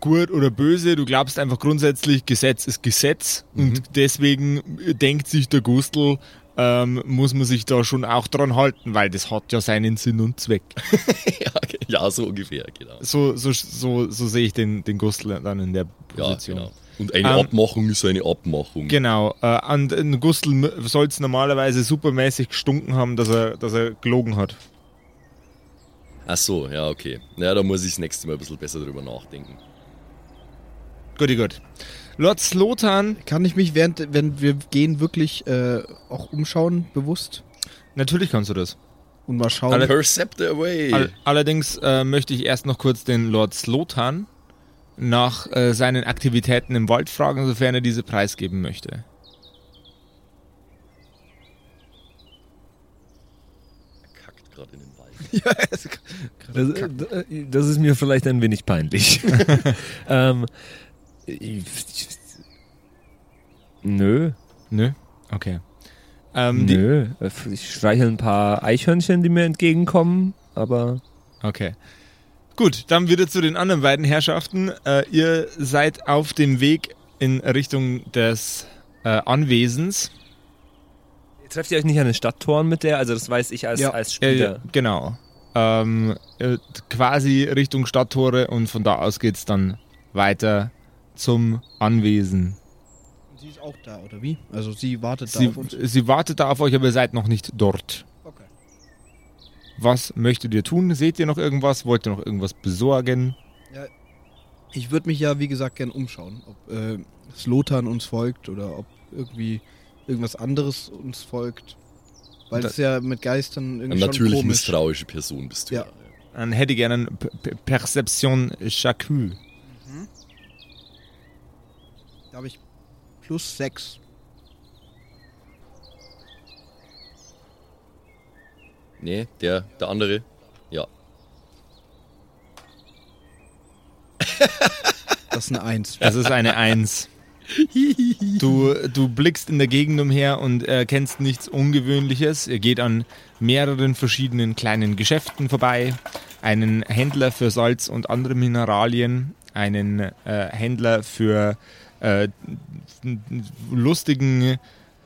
gut oder böse, du glaubst einfach grundsätzlich, Gesetz ist Gesetz Mhm. und deswegen denkt sich der Gustl, ähm, muss man sich da schon auch dran halten, weil das hat ja seinen Sinn und Zweck. [LAUGHS] ja, ja, so ungefähr, genau. So, so, so, so sehe ich den, den Gustl dann in der Ja, Position. genau. Und eine Ähm, Abmachung ist eine Abmachung. Genau, äh, an den Gustl soll es normalerweise supermäßig gestunken haben, dass er, dass er gelogen hat. Ach so, ja, okay. Ja, da muss ich das nächste Mal ein bisschen besser drüber nachdenken. Guti gut. Lord Slotan, Kann ich mich während, wenn wir gehen, wirklich äh, auch umschauen, bewusst? natürlich kannst du das. Und mal schauen. Alle- Percept away! All, allerdings äh, möchte ich erst noch kurz den Lord Slotan nach äh, seinen Aktivitäten im Wald fragen, sofern er diese preisgeben möchte. Kackt gerade in den Wald. [LAUGHS] Das, äh, das ist mir vielleicht ein wenig peinlich. [LAUGHS] [LAUGHS] ähm, nö, Nö? Okay. Ähm, nö. Ich streichel ein paar Eichhörnchen, die mir entgegenkommen, aber Okay. Gut, dann wieder zu den anderen beiden Herrschaften. Äh, ihr seid auf dem Weg in Richtung des äh, Anwesens. trefft ihr euch nicht an den Stadttoren mit der? Also das weiß ich als, Ja. als Äh, Spieler. genau. Ähm, äh, quasi Richtung Stadttore und von da aus geht's dann weiter zum Anwesen. sie ist auch da, oder wie? Also sie wartet Sie, da auf uns. sie wartet da auf euch, aber ihr seid noch nicht dort. Okay. Was möchtet ihr tun? Seht ihr noch irgendwas? Wollt ihr noch irgendwas besorgen? Ich würde mich ja, wie gesagt, gern umschauen, ob äh, Slotan uns folgt oder ob irgendwie irgendwas anderes uns folgt. Weil Da- es ja mit Geistern Eine irgendwie schon natürlich komisch. misstrauische Person bist du. Ja. Dann hätte ich gerne einen Perception Chacun. Da habe ich plus sechs. Nee, der, der andere. Ja. Das ist eine Eins. [LAUGHS] Es ist eine Eins. Du, du blickst in der Gegend umher und erkennst nichts Ungewöhnliches. Ihr geht an mehreren verschiedenen kleinen Geschäften vorbei. Einen Händler für Salz und andere Mineralien, einen äh, Händler für äh, lustigen,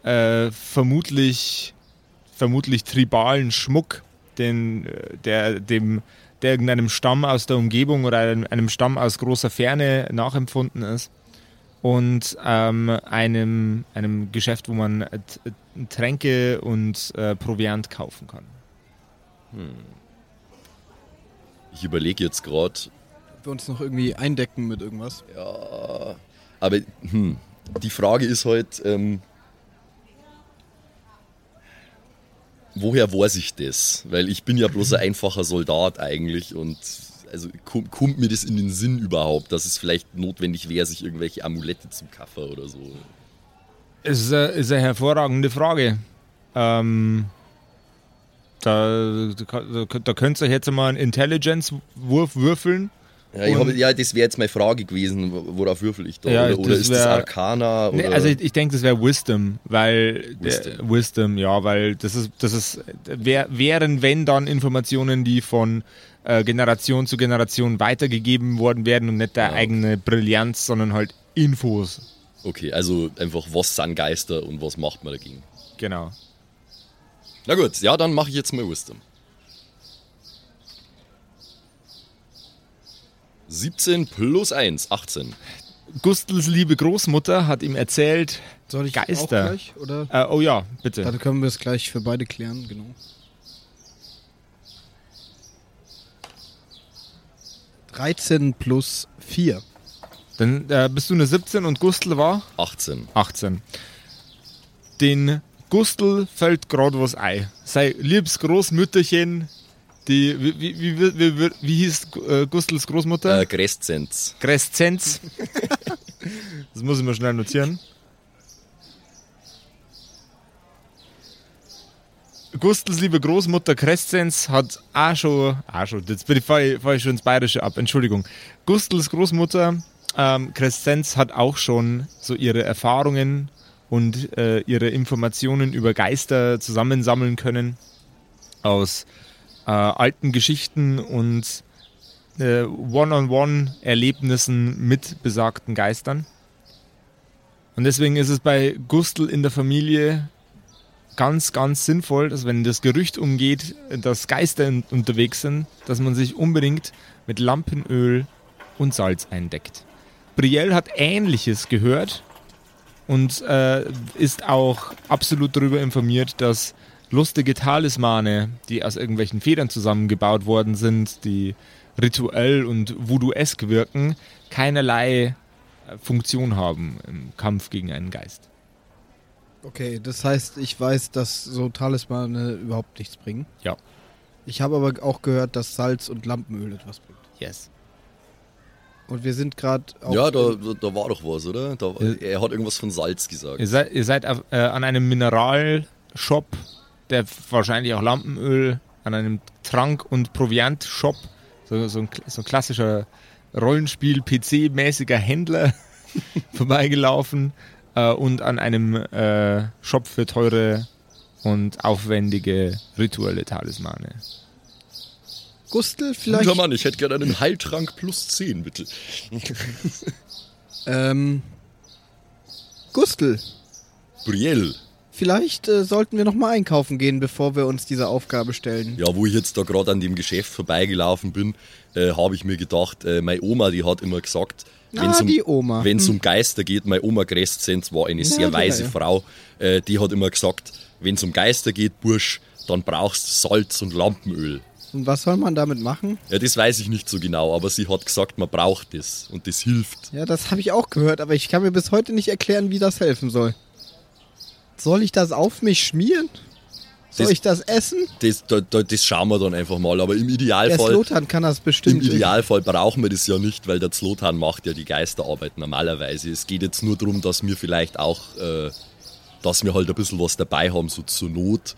äh, vermutlich, vermutlich tribalen Schmuck, den, äh, der dem der irgendeinem Stamm aus der Umgebung oder einem, einem Stamm aus großer Ferne nachempfunden ist. Und ähm, einem, einem Geschäft, wo man äh, T- Tränke und äh, Proviant kaufen kann. Ich überlege jetzt gerade, Ob wir uns noch irgendwie eindecken mit irgendwas. ja. Aber hm, die Frage ist halt, ähm, woher weiß ich das? Weil ich bin ja bloß ein einfacher Soldat eigentlich und also kommt, kommt mir das in den Sinn überhaupt, dass es vielleicht notwendig wäre, sich irgendwelche Amulette zu kaufen oder so? Ist, äh, ist eine hervorragende Frage. Ähm, da, da, da könnt ihr jetzt mal einen Intelligence-Wurf würfeln. Ja, ich hab, ja das wäre jetzt meine Frage gewesen, worauf würfel ich da? Ja, oder oder das ist das Arcana? Nee, also ich, ich denke, das wäre Wisdom, weil Wisdom. Der, Wisdom, ja, weil das ist, das ist, wär, wären wenn dann Informationen, die von äh, Generation zu Generation weitergegeben worden werden und nicht der Ja. eigene Brillanz, sondern halt Infos. okay, also einfach, was sind Geister und was macht man dagegen? Genau. Na gut, ja, dann mache ich jetzt mal Wisdom. 17 plus 1, 18. Gustels liebe Großmutter hat ihm erzählt, Soll ich Geister. auch gleich? Oder? äh, oh ja, bitte. Dann können wir es gleich für beide klären, genau. Dreizehn plus vier. Dann äh, bist du eine 17 und Gustel war 18. 18. Den Gustl fällt gerade was ein. Sei liebes Großmütterchen, die, wie, wie, wie, wie, wie, hieß äh, Gustls Großmutter? Äh, Crescenz. Crescenz. [LAUGHS] das muss ich mal schnell notieren. Gustls liebe Großmutter Crescenz hat auch schon, auch schon, jetzt bin ich, fahr ich, fahr ich schon ins Bayerische ab, Entschuldigung. Gustls Großmutter ähm, Crescenz hat auch schon so ihre Erfahrungen und äh, ihre Informationen über Geister zusammensammeln können aus äh, alten Geschichten und äh, One-on-One-Erlebnissen mit besagten Geistern. Und deswegen ist es bei Gustl in der Familie ganz, ganz sinnvoll, dass wenn das Gerücht umgeht, dass Geister unterwegs sind, dass man sich unbedingt mit Lampenöl und Salz eindeckt. Brielle hat Ähnliches gehört und äh, ist auch absolut darüber informiert, dass lustige Talismane, die aus irgendwelchen Federn zusammengebaut worden sind, die rituell und voodoo-esk wirken, keinerlei äh, Funktion haben im Kampf gegen einen Geist. Okay, das heißt, ich weiß, dass so Talismane überhaupt nichts bringen. Ja. Ich habe aber auch gehört, dass Salz und Lampenöl etwas bringt. Yes. Und wir sind gerade Ja, da, da, war doch was, oder? Da, er hat irgendwas von Salz gesagt. Ihr seid, ihr seid auf, äh, an einem Mineralshop, der wahrscheinlich auch Lampenöl, an einem Trank- und Proviant-Shop, so, so, ein, so ein klassischer Rollenspiel-PC-mäßiger Händler [LAUGHS] vorbeigelaufen äh, und an einem äh, Shop für teure und aufwendige rituelle Talismane. Gustel Guter vielleicht. Mann, ich hätte gerne einen Heiltrank plus 10, bitte. [LAUGHS] Ähm, Gustel, Brielle. Vielleicht äh, sollten wir noch mal einkaufen gehen, bevor wir uns dieser Aufgabe stellen. Ja, wo ich jetzt da gerade an dem Geschäft vorbeigelaufen bin, äh, habe ich mir gedacht, äh, meine Oma, die hat immer gesagt, Ah, um. Wenn es Hm. um Geister geht, meine Oma Crescenz war eine sehr Ja, weise ja. Frau, äh, die hat immer gesagt, wenn es um Geister geht, Bursch, dann brauchst du Salz und Lampenöl. Und was soll man damit machen? Ja, das weiß ich nicht so genau, aber sie hat gesagt, man braucht das und das hilft. Ja, das habe ich auch gehört, aber ich kann mir bis heute nicht erklären, wie das helfen soll. Soll ich das auf mich schmieren? Soll Das- ich das essen? Das, da, da, das schauen wir dann einfach mal, aber im Der Idealfall... Slotan kann das Im bestimmt. Idealfall brauchen wir das ja nicht, weil der Zlotan macht ja die Geisterarbeit normalerweise. Es geht jetzt nur darum, dass wir vielleicht auch, äh, dass wir halt ein bisschen was dabei haben, so zur Not.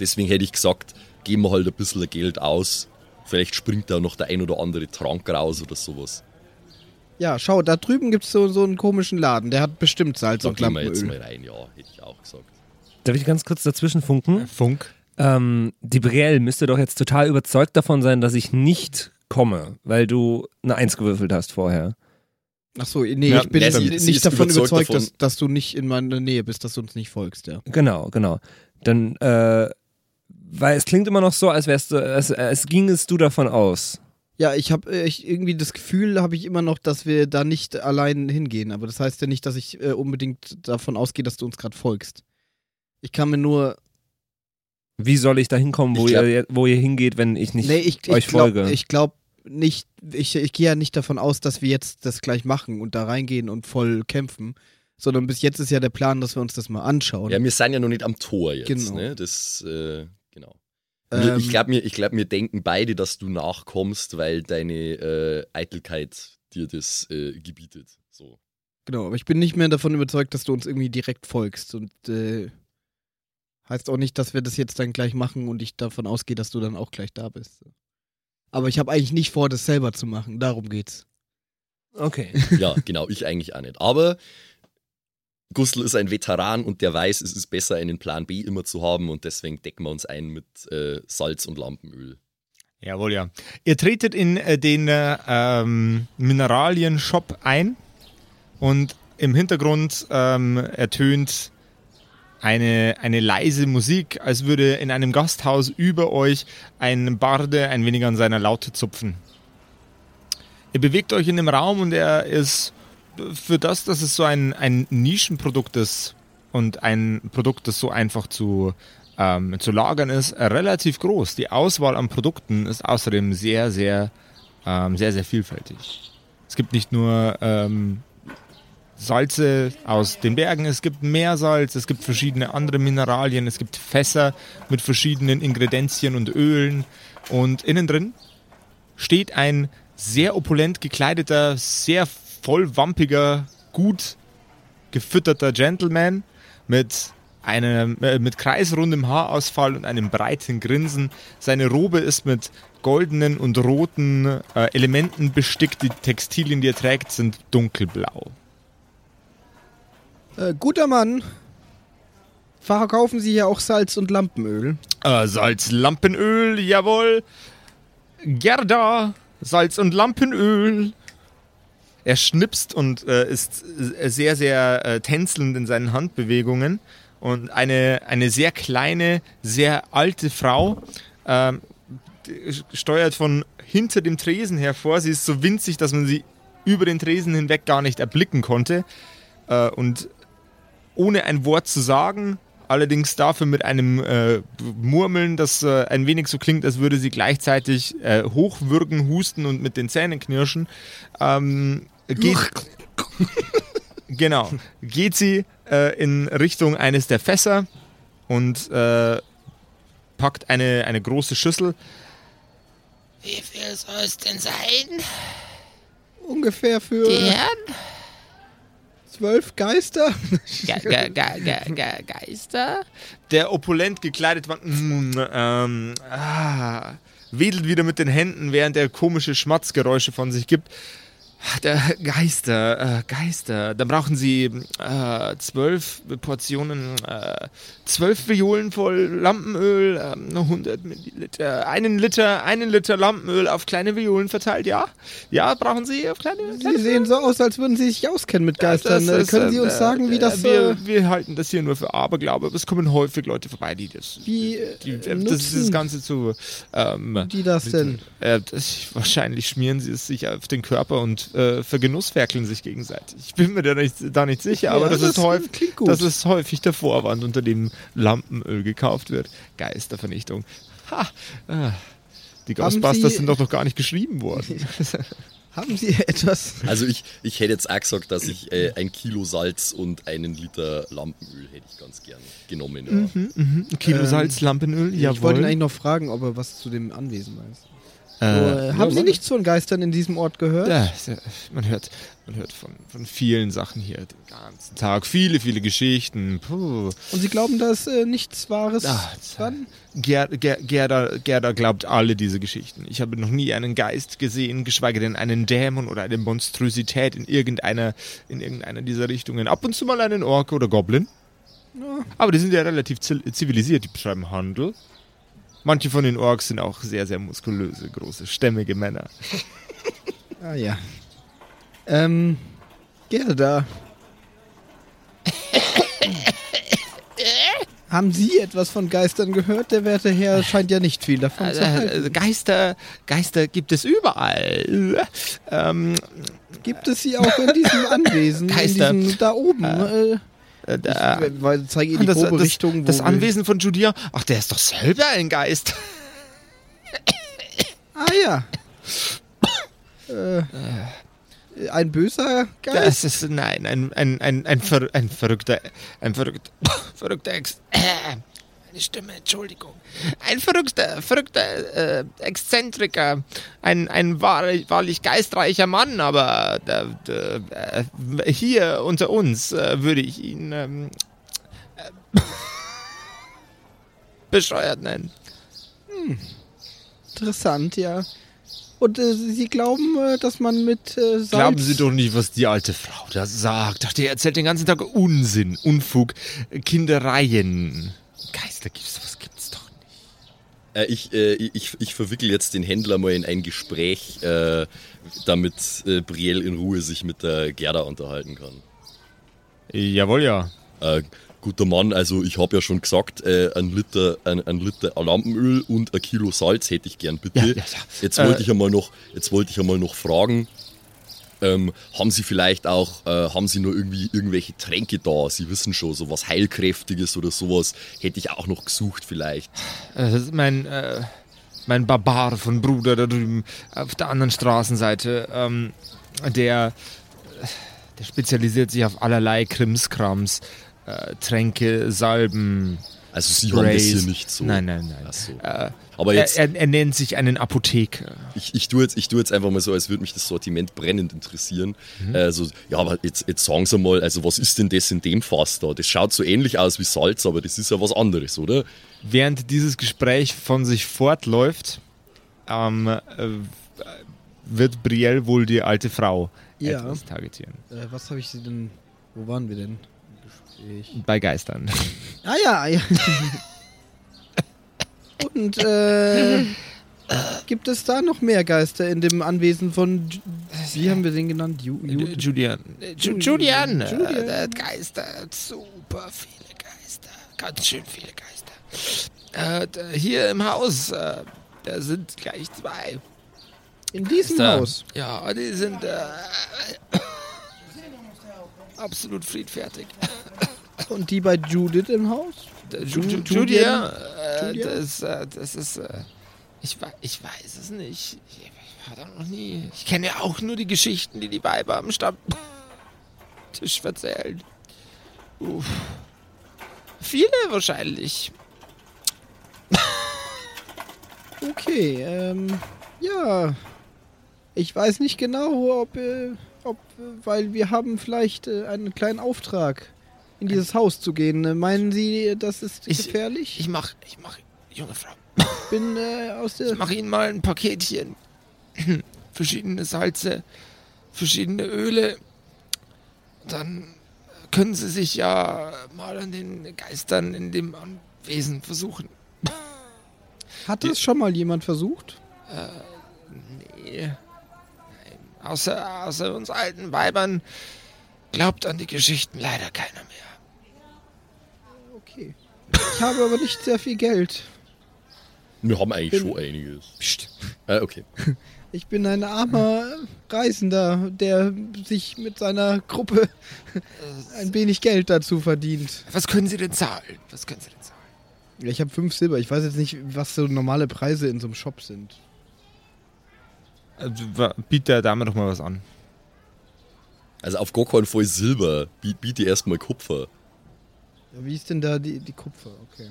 Deswegen hätte ich gesagt, geben wir halt ein bisschen Geld aus. Vielleicht springt da noch der ein oder andere Trank raus oder sowas. Ja, schau, da drüben gibt es so, so einen komischen Laden. Der hat bestimmt Salz Da und gehen wir jetzt mal Lampenöl. rein, ja, hätte ich auch gesagt. Darf ich ganz kurz dazwischen funken? Funk. Ähm, die Brielle müsste doch jetzt total überzeugt davon sein, dass ich nicht komme, weil du eine Eins gewürfelt hast vorher. Ach so, nee, Ja, ich bin nee, sie- nicht davon überzeugt überzeugt, davon- dass, dass du nicht in meiner Nähe bist, dass du uns nicht folgst, ja. Genau, genau. Dann, äh, weil es klingt immer noch so, als wärst du, als, als gingest du davon aus. Ja, ich habe ich, irgendwie das Gefühl, habe ich immer noch, dass wir da nicht allein hingehen. Aber das heißt ja nicht, dass ich äh, unbedingt davon ausgehe, dass du uns gerade folgst. Ich kann mir nur. Wie soll ich da hinkommen, wo, Ich glaub- ihr, wo ihr hingeht, wenn ich nicht nee, ich, ich euch glaub, folge? Ich glaube nicht. Ich, ich gehe ja nicht davon aus, dass wir jetzt das gleich machen und da reingehen und voll kämpfen. Sondern bis jetzt ist ja der Plan, dass wir uns das mal anschauen. Ja, wir sind ja noch nicht am Tor jetzt. Genau. Ne? Das, äh, Ähm, ich glaube, wir, ich glaub, wir denken beide, dass du nachkommst, weil deine äh, Eitelkeit dir das äh, gebietet. So. Genau, aber ich bin nicht mehr davon überzeugt, dass du uns irgendwie direkt folgst. Und äh, Heißt auch nicht, dass wir das jetzt dann gleich machen und ich davon ausgehe, dass du dann auch gleich da bist. Aber ich habe eigentlich nicht vor, das selber zu machen. Darum geht's. Okay. [LAUGHS] Ja, genau, ich eigentlich auch nicht. Aber Gustl ist ein Veteran und der weiß, es ist besser, einen Plan B immer zu haben und deswegen decken wir uns ein mit äh, Salz und Lampenöl. Jawohl, ja. Ihr tretet in äh, den äh, ähm, Mineralien-Shop ein und im Hintergrund ähm, ertönt eine, eine leise Musik, als würde in einem Gasthaus über euch ein Barde ein wenig an seiner Laute zupfen. Ihr bewegt euch in dem Raum und er ist für das, dass es so ein, ein Nischenprodukt ist und ein Produkt, das so einfach zu, ähm, zu lagern ist, relativ groß. Die Auswahl an Produkten ist außerdem sehr, sehr, ähm, sehr, sehr vielfältig. Es gibt nicht nur ähm, Salze aus den Bergen, es gibt Meersalz, es gibt verschiedene andere Mineralien, es gibt Fässer mit verschiedenen Ingredienzien und Ölen. Und innen drin steht ein sehr opulent gekleideter, sehr vollwampiger, gut gefütterter Gentleman mit einem äh, mit kreisrundem Haarausfall und einem breiten Grinsen. Seine Robe ist mit goldenen und roten äh, Elementen bestickt. Die Textilien, die er trägt, sind dunkelblau. Äh, guter Mann. Verkaufen Sie hier auch Salz und Lampenöl? Äh, Salz, Lampenöl, jawohl. Gerda, Salz und Lampenöl. Er schnipst und äh, ist äh, sehr, sehr äh, tänzelnd in seinen Handbewegungen. Und eine, eine sehr kleine, sehr alte Frau ähm, steuert von hinter dem Tresen hervor. Sie ist so winzig, dass man sie über den Tresen hinweg gar nicht erblicken konnte. Äh, und ohne ein Wort zu sagen, allerdings dafür mit einem äh, Murmeln, das äh, ein wenig so klingt, als würde sie gleichzeitig äh, hochwürgen, husten und mit den Zähnen knirschen, ähm, geht, genau, geht sie äh, in Richtung eines der Fässer und äh, packt eine, eine große Schüssel. Wie viel soll es denn sein? Ungefähr für Gern? zwölf Geister? Ge ge ge ge ge Geister? Der opulent gekleidet war, mm, ähm, ah, wedelt wieder mit den Händen, während er komische Schmatzgeräusche von sich gibt. Der Geister, äh, Geister. Da brauchen Sie äh, zwölf Portionen, äh, zwölf Violen voll Lampenöl, äh, 100 Milliliter, einen Liter, einen Liter Lampenöl auf kleine Violen verteilt. Ja, ja, brauchen Sie auf kleine. kleine Sie sehen so aus, als würden Sie sich auskennen mit Geistern. Das Äh, ist, Können Sie uns äh, sagen, wie äh, das Wir, äh, wir halten das hier nur für Aberglaube, aber es kommen häufig Leute vorbei, die das. Wie, äh, die, äh, das, das Ganze zu. Ähm, die das denn? äh, das, wahrscheinlich schmieren sie es sich auf den Körper und äh, vergenusswerkeln sich gegenseitig. Ich bin mir da nicht, da nicht sicher, aber Ja, das, das ist häufig, das ist häufig der Vorwand, unter dem Lampenöl gekauft wird. Geistervernichtung. Ha! Ah. Die Ghostbusters Sie- sind doch noch gar nicht geschrieben worden. [LAUGHS] Haben Sie etwas? Also ich, ich hätte jetzt auch gesagt, dass ich äh, ein Kilo Salz und einen Liter Lampenöl hätte ich ganz gern genommen. Ja. Ein Kilo Ähm, Salz, Lampenöl, Ich wollte ihn jawohl. eigentlich noch fragen, ob er was zu dem Anwesen weiß. Äh, haben ja, Sie nichts von Geistern in diesem Ort gehört? Ja, man hört, man hört von, von vielen Sachen hier den ganzen Tag. Viele, viele Geschichten. Puh. Und Sie glauben, da ist äh, nichts Wahres Ah, dran? Ger, Ger, Gerda, Gerda glaubt alle diese Geschichten. Ich habe noch nie einen Geist gesehen, geschweige denn einen Dämon oder eine Monstrosität in irgendeiner, in irgendeiner dieser Richtungen. Ab und zu mal einen Ork oder Goblin. Aber die sind ja relativ zivilisiert, die betreiben Handel. Manche von den Orks sind auch sehr, sehr muskulöse, große, stämmige Männer. [LAUGHS] Ah ja. Ähm, Gerda. Haben Sie etwas von Geistern gehört? Der werte Herr scheint ja nicht viel davon zu halten. Äh, Geister, Geister gibt es überall. Ähm, Gibt es sie auch in diesem Anwesen? Geister. In diesem, da oben? Äh, äh, ich, weil, zeige ihr die das, grobe das, Richtung. das Anwesen von Judia, ach, der ist doch selber ein Geist. [COUGHS] Ah ja. äh, ein böser Geist? Das ist, nein, ein, ein, ein, ein, ver, ein verrückter, ein verrückter, [COUGHS] verrückter Ex, [COUGHS] Meine Stimme, Entschuldigung. ein verrückter, verrückter äh, Exzentriker, ein, ein wahrlich, wahrlich geistreicher Mann, aber äh, äh, hier unter uns äh, würde ich ihn, ähm, bescheuert nennen. Interessant, ja. Und äh, Sie glauben, äh, dass man mit äh, Salz... Glauben Sie doch nicht, was die alte Frau da sagt. Ach, die erzählt den ganzen Tag Unsinn, Unfug, Kindereien. Geister gibt's, was gibt's doch nicht. Äh, ich, äh, ich, ich verwickel jetzt den Händler mal in ein Gespräch, äh, damit äh, Brielle in Ruhe sich mit der Gerda unterhalten kann. Jawohl, ja. Äh, guter Mann, also ich habe ja schon gesagt, äh, ein, Liter, ein, ein Liter Lampenöl und ein Kilo Salz hätte ich gern, bitte. Ja, ja, ja. Jetzt wollte Äh, ich einmal noch, jetzt wollte ich einmal noch fragen, ähm, haben Sie vielleicht auch, äh, haben Sie nur irgendwie irgendwelche Tränke da? Sie wissen schon, so was Heilkräftiges oder sowas hätte ich auch noch gesucht vielleicht. Äh, Das ist mein, äh, mein Barbar von Bruder da drüben auf der anderen Straßenseite. Ähm, der, der spezialisiert sich auf allerlei Krimskrams. Äh, Tränke, Salben. Also Sie haben das Sprays. hier nicht so. Nein, nein, nein. So. Aber er, jetzt, er, er nennt sich einen Apotheker. ich, ich tue jetzt, ich tue jetzt einfach mal so, als würde mich das Sortiment brennend interessieren. Mhm. Äh, so, ja, aber jetzt, jetzt sagen Sie mal, also was ist denn das in dem Fass da? Das schaut so ähnlich aus wie Salz, aber das ist ja was anderes, oder? Während dieses Gespräch von sich fortläuft, ähm, äh, wird Brielle wohl die alte Frau Ja. etwas targetieren. Äh, was habe ich Sie denn... Wo waren wir denn? Gespräch. Bei Geistern. Ah ja, ja. [LAUGHS] Und äh, gibt es da noch mehr Geister in dem Anwesen von... Wie haben wir den genannt? Ju, Ju, Julian. Ju Julian, Julian. Äh, Geister, super viele Geister, ganz schön viele Geister. Äh, da- hier im Haus, äh, da sind gleich zwei. in diesem Da- Haus. Ja, die sind äh, [COUGHS] absolut friedfertig. Und die bei Judith im Haus? Julia, äh, das, äh, das ist, äh, ich, ich weiß es nicht. Ich, war da noch nie. Ich kenne ja auch nur die Geschichten, die die Weiber am Stammtisch erzählen. Uff. Viele wahrscheinlich. [LAUGHS] Okay, ähm, ja. Ich weiß nicht genau, ob, äh, ob weil wir haben vielleicht äh, einen kleinen Auftrag, in dieses Haus zu gehen. Äh, Meinen Sie, das ist Ich- gefährlich? Ich mach, ich mach, junge Frau, bin äh, aus der... ich mach Ihnen mal ein Paketchen. [CLEARS THROAT] verschiedene Salze, verschiedene Öle. Dann können Sie sich ja mal an den Geistern in dem Anwesen versuchen. Hat das schon mal jemand versucht? Nee. Nein. Außer, außer uns alten Weibern glaubt an die Geschichten leider keiner mehr. Okay. Ich habe aber nicht sehr viel Geld. Wir haben eigentlich Bin- schon einiges. Psst. Äh, okay. [LAUGHS] Ich bin ein armer Reisender, der sich mit seiner Gruppe ein wenig Geld dazu verdient. Was können Sie denn zahlen? Was können Sie denn zahlen? Ja, Ich habe fünf Silber. Ich weiß jetzt nicht, was so normale Preise in so einem Shop sind. Also, biet der Dame doch mal was an. Also auf gar keinen Fall Silber. Biet, biete erstmal Kupfer. Ja, wie ist denn da die, die Kupfer? Okay.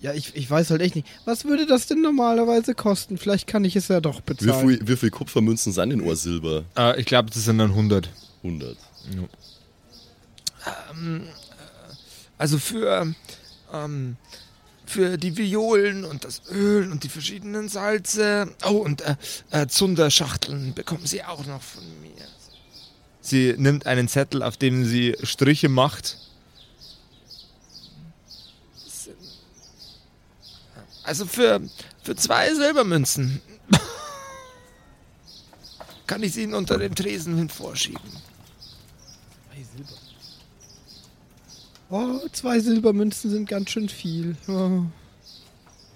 Ja, ich, ich weiß halt echt nicht. Was würde das denn normalerweise kosten? Vielleicht kann ich es ja doch Wie bezahlen. viel, wie viel Kupfermünzen sind in Ohr Silber? Äh, ich glaube, das sind dann 100. 100. Also für, ähm, für die Violen und das Öl und die verschiedenen Salze. Oh, und äh, äh, Zunderschachteln bekommen Sie auch noch von mir. Sie nimmt einen Zettel, auf dem sie Striche macht. Also für, für zwei Silbermünzen [LAUGHS] kann ich sie Ihnen unter den Tresen hin vorschieben. Oh, zwei Silbermünzen sind ganz schön viel. Oh.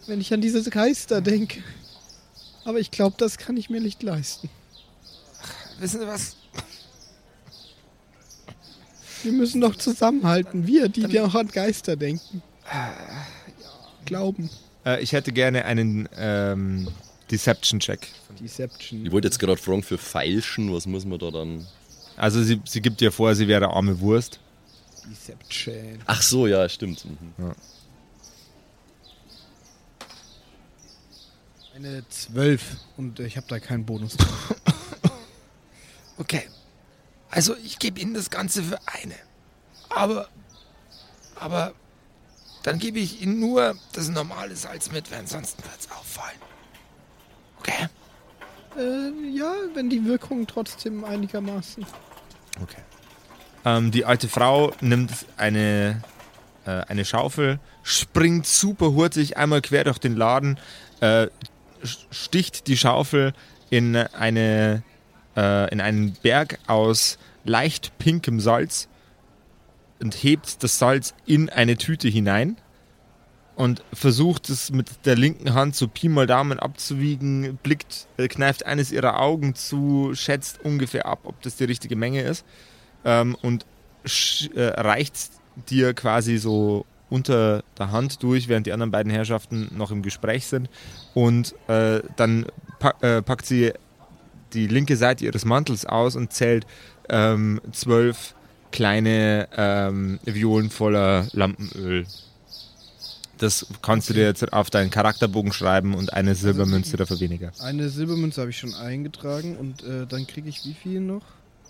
Wenn ich an diese Geister denke. Aber ich glaube, das kann ich mir nicht leisten. Wissen Sie was? Wir müssen doch zusammenhalten. Wir, die wir auch an Geister denken. Glauben. Äh, ich hätte gerne einen ähm, Deception-Check. Deception. Ich wollte jetzt gerade fragen, für Feilschen, was muss man da dann... Also sie, sie gibt dir vor, sie wäre arme Wurst. Deception. Ach so, ja, stimmt. Mhm. Eine 12. Und ich habe da keinen Bonus drauf. [LAUGHS] Okay. Also ich gebe Ihnen das Ganze für eine. Aber, aber dann gebe ich Ihnen nur das normale Salz mit, weil ansonsten wird's auffallen. Okay? Äh, ja, wenn die Wirkung trotzdem einigermaßen. Okay. Ähm, die alte Frau nimmt eine, äh, eine Schaufel, springt super hurtig einmal quer durch den Laden, äh, sticht die Schaufel in, eine, äh, in einen Berg aus leicht pinkem Salz und hebt das Salz in eine Tüte hinein und versucht es mit der linken Hand so Pi mal Daumen abzuwiegen, blickt, äh, kneift eines ihrer Augen zu, schätzt ungefähr ab, ob das die richtige Menge ist ähm, und äh, reicht dir quasi so unter der Hand durch, während die anderen beiden Herrschaften noch im Gespräch sind und äh, dann pack, äh, packt sie die linke Seite ihres Mantels aus und zählt ähm, zwölf kleine ähm, Violen voller Lampenöl das kannst du dir jetzt auf deinen Charakterbogen schreiben und eine Silbermünze dafür weniger. Eine Silbermünze habe ich schon eingetragen und äh, dann kriege ich wie viel noch?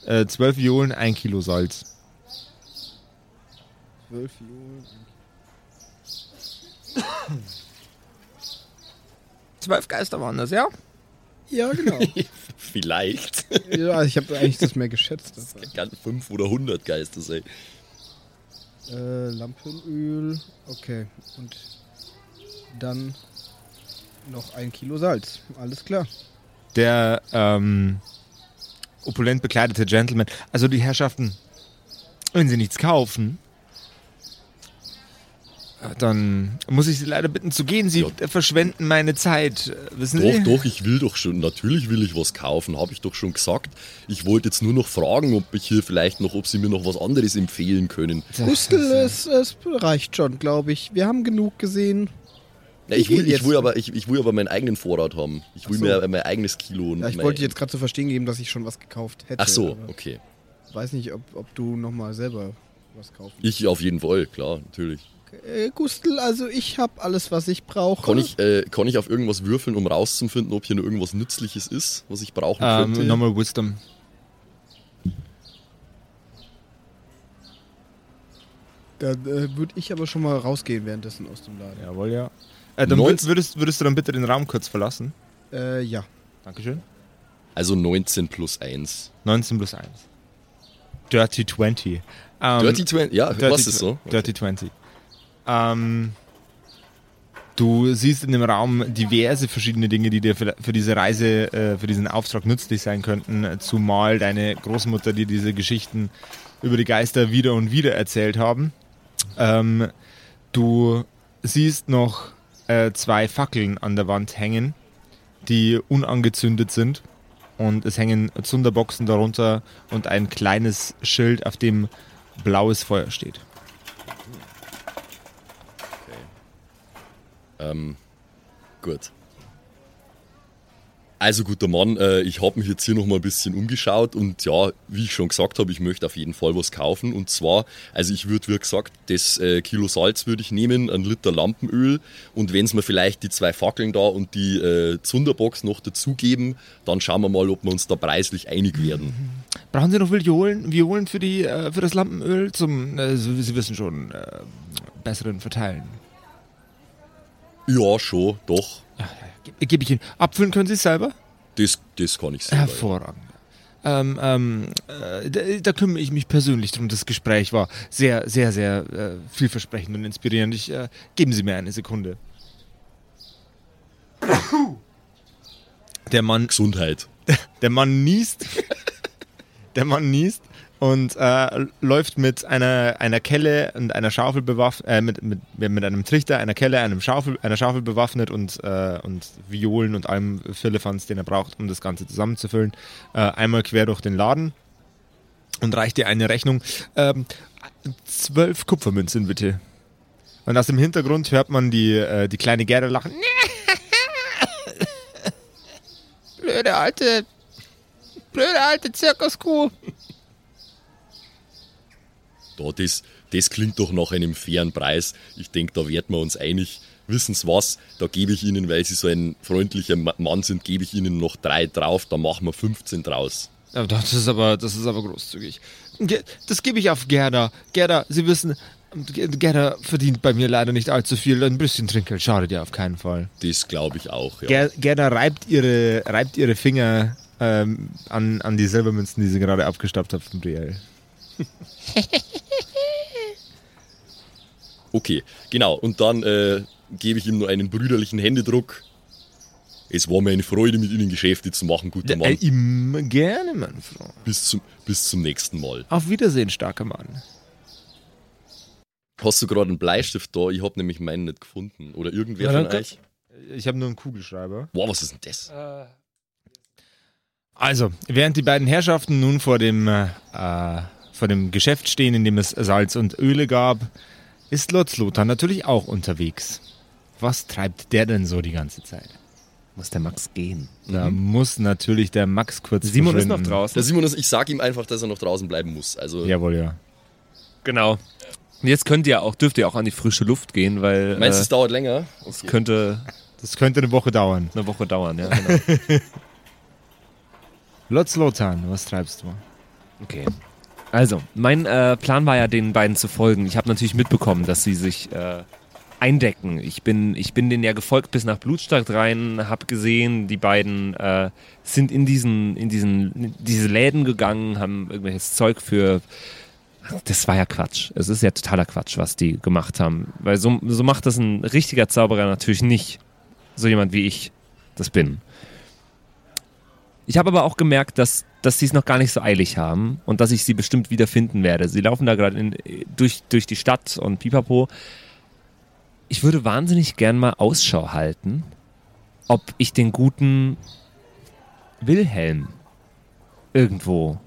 Äh, zwölf Violen, ein Kilo Salz. Zwölf Violen. Zwölf Geister waren das, ja? Ja, genau. [LAUGHS] Vielleicht. ja, ich habe eigentlich das mehr geschätzt. Das kann fünf oder hundert Geister sein. Äh, Lampenöl, okay. Und dann noch ein Kilo Salz. Alles klar. Der ähm, opulent bekleidete Gentleman. Also die Herrschaften, wenn sie nichts kaufen, dann muss ich Sie leider bitten zu gehen. Sie ja. verschwenden meine Zeit. Wissen doch, Sie? doch, ich will doch schon, natürlich will ich was kaufen, habe ich doch schon gesagt. Ich wollte jetzt nur noch fragen, ob ich hier vielleicht noch, ob Sie mir noch was anderes empfehlen können. Gustel, es, es reicht schon, glaube ich. Wir haben genug gesehen. Ja, ich, will, ich, will aber, ich, ich will aber meinen eigenen Vorrat haben. Ich will so. mir mein eigenes Kilo. Ja, ich wollte jetzt gerade zu verstehen geben, dass ich schon was gekauft hätte. Ach so, okay. Weiß nicht, ob, ob du nochmal selber was kaufen Ich auf jeden Fall, klar, natürlich. Äh, Gustl, also ich habe alles, was ich brauche. Kann ich, äh, kann ich auf irgendwas würfeln, um rauszufinden, ob hier nur irgendwas Nützliches ist, was ich brauchen ähm, könnte? Nochmal Wisdom. Dann äh, würde ich aber schon mal rausgehen währenddessen aus dem Laden. Jawohl, ja. Äh, dann würdest, würdest du dann bitte den Raum kurz verlassen? Äh, ja. Dankeschön. Also 19 plus 1. 19 plus 1. Dirty 20. Um, Dirty 20, ja, Dirty was ist so? Dirty 20. Ähm, du siehst in dem Raum diverse verschiedene Dinge, die dir für, für diese Reise, äh, für diesen Auftrag nützlich sein könnten. Zumal deine Großmutter dir diese Geschichten über die Geister wieder und wieder erzählt haben. Ähm, du siehst noch äh, zwei Fackeln an der Wand hängen, die unangezündet sind. Und es hängen Zunderboxen darunter und ein kleines Schild, auf dem blaues Feuer steht. Ähm, gut. Also guter Mann, äh, ich habe mich jetzt hier noch mal ein bisschen umgeschaut und ja, wie ich schon gesagt habe, ich möchte auf jeden Fall was kaufen und zwar, also ich würde wie gesagt, das äh, Kilo Salz würde ich nehmen, ein Liter Lampenöl und wenn es mir vielleicht die zwei Fackeln da und die äh, Zunderbox noch dazugeben, dann schauen wir mal, ob wir uns da preislich einig werden. Brauchen Sie noch Violen, Violen für, die, äh, für das Lampenöl zum, äh, Sie wissen schon, äh, besseren Verteilen? Ja, schon, doch. Ja, Gebe ich Ihnen. Abfüllen können Sie es selber? Das, das kann ich selber. Hervorragend. Ähm, ähm, äh, da, da, kümmere ich mich persönlich drum. Das Gespräch war sehr, sehr, sehr äh, vielversprechend und inspirierend. Ich, äh, geben Sie mir eine Sekunde. Der Mann. Gesundheit. [LAUGHS] Der Mann niest. [LAUGHS] Der Mann niest und äh, läuft mit einer, einer Kelle und einer Schaufel bewaffnet, äh, mit, mit, mit einem Trichter, einer Kelle, einem Schaufel, einer Schaufel bewaffnet und, äh, und Violen und allem Firlefanz, den er braucht, um das Ganze zusammenzufüllen, äh, einmal quer durch den Laden und reicht dir eine Rechnung. Ähm, zwölf Kupfermünzen bitte. Und aus dem Hintergrund hört man die, äh, die kleine Gerda lachen. [LAUGHS] blöde alte, blöde alte Zirkuskuh. Da, das, das klingt doch nach einem fairen Preis. Ich denke, da werden wir uns einig. Wissen Sie was? Da gebe ich Ihnen, weil Sie so ein freundlicher Mann sind, gebe ich Ihnen noch drei drauf, da machen wir 15 draus. Ja, das ist aber, das ist aber großzügig. Das gebe ich auf Gerda. Gerda, Sie wissen, Gerda verdient bei mir leider nicht allzu viel. Ein bisschen Trinkgeld schadet ja auf keinen Fall. Das glaube ich auch, ja. Ger Gerda reibt ihre, reibt ihre Finger ähm, an, an die Silbermünzen, die sie gerade abgestaubt hat von Brielle. [LAUGHS] Okay, genau. Und dann äh, gebe ich ihm nur einen brüderlichen Händedruck. Es war mir eine Freude, mit Ihnen Geschäfte zu machen, guter Mann. Äh, immer gerne, mein Freund. Bis zum, bis zum nächsten Mal. Auf Wiedersehen, starker Mann. Hast du gerade einen Bleistift da? Ich habe nämlich meinen nicht gefunden. Oder irgendwer Ja, von euch? Ich habe nur einen Kugelschreiber. Boah, was ist denn das? Also, während die beiden Herrschaften nun vor dem, äh, vor dem Geschäft stehen, in dem es Salz und Öle gab, ist Lotz Lothar natürlich auch unterwegs. Was treibt der denn so die ganze Zeit? Muss der Max gehen. Da muss natürlich der Max kurz Simon ist noch draußen. Der Simon, ist- ich sag ihm einfach, dass er noch draußen bleiben muss. Also, Jawohl, ja. Genau. Und jetzt könnt ihr auch, dürft ihr auch an die frische Luft gehen, weil meinst du, äh, es dauert länger? es könnte Das könnte eine Woche dauern. eine Woche dauern. Ja, [LAUGHS] genau. Lotz Lothar, was treibst du? Okay. Also, mein äh, Plan war ja, den beiden zu folgen. Ich habe natürlich mitbekommen, dass sie sich äh, eindecken. Ich bin, ich bin denen ja gefolgt bis nach Blutstadt rein, habe gesehen, die beiden äh, sind in diesen, in diesen, in diese Läden gegangen, haben irgendwelches Zeug für. Das war ja Quatsch. Es ist ja totaler Quatsch, was die gemacht haben. Weil so, so macht das ein richtiger Zauberer natürlich nicht. So jemand wie ich das bin. Ich habe aber auch gemerkt, dass, dass sie es noch gar nicht so eilig haben und dass ich sie bestimmt wieder finden werde. Sie laufen da gerade durch, durch die Stadt und pipapo. Ich würde wahnsinnig gern mal Ausschau halten, ob ich den guten Wilhelm irgendwo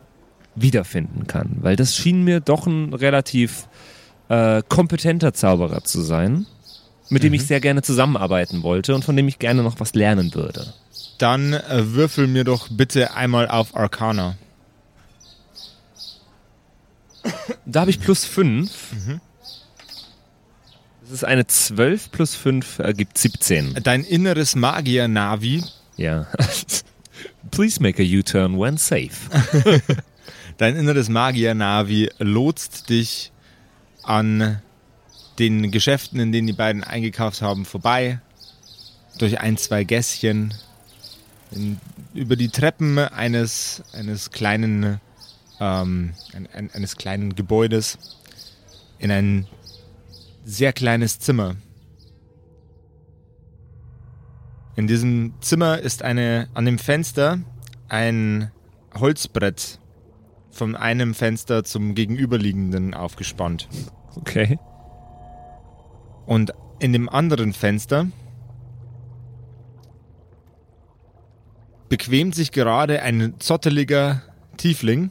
wiederfinden kann. Weil das schien mir doch ein relativ äh, kompetenter Zauberer zu sein, mit dem ich sehr gerne zusammenarbeiten wollte und von dem ich gerne noch was lernen würde. Dann äh, würfel mir doch bitte einmal auf Arcana. Da habe ich plus 5. Das ist eine 12 plus 5 ergibt 17. Dein inneres Magier-Navi, Ja. [LAUGHS] Please make a U-turn when safe. [LAUGHS] dein inneres Magier-Navi lotst dich an den Geschäften, in denen die beiden eingekauft haben, vorbei. Durch ein, zwei Gässchen. In, über die Treppen eines, eines kleinen, ähm, ein, ein, eines kleinen Gebäudes. In ein sehr kleines Zimmer. In diesem Zimmer ist eine, an dem Fenster ein Holzbrett von einem Fenster zum gegenüberliegenden aufgespannt. Okay. Und in dem anderen Fenster bequemt sich gerade ein zotteliger Tiefling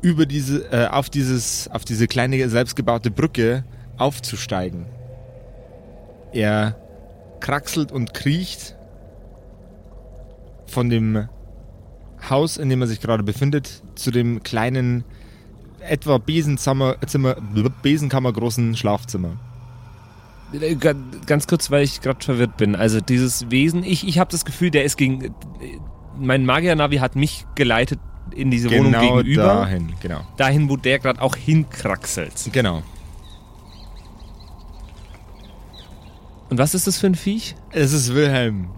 über diese, äh, auf, dieses, auf diese kleine selbstgebaute Brücke aufzusteigen. Er kraxelt und kriecht von dem Haus, in dem er sich gerade befindet, zu dem kleinen, etwa Besenzimmer, Zimmer, Besenkammer großen Schlafzimmer. Äh, ga- Ganz kurz, weil ich gerade verwirrt bin. Also dieses Wesen, ich, ich habe das Gefühl, der ist gegen... äh, Mein Magier-Navi hat mich geleitet in diese Wohnung gegenüber. dahin, genau. Dahin, wo der gerade auch hinkraxelt. Genau. Und was ist das für ein Viech? Es ist Wilhelm.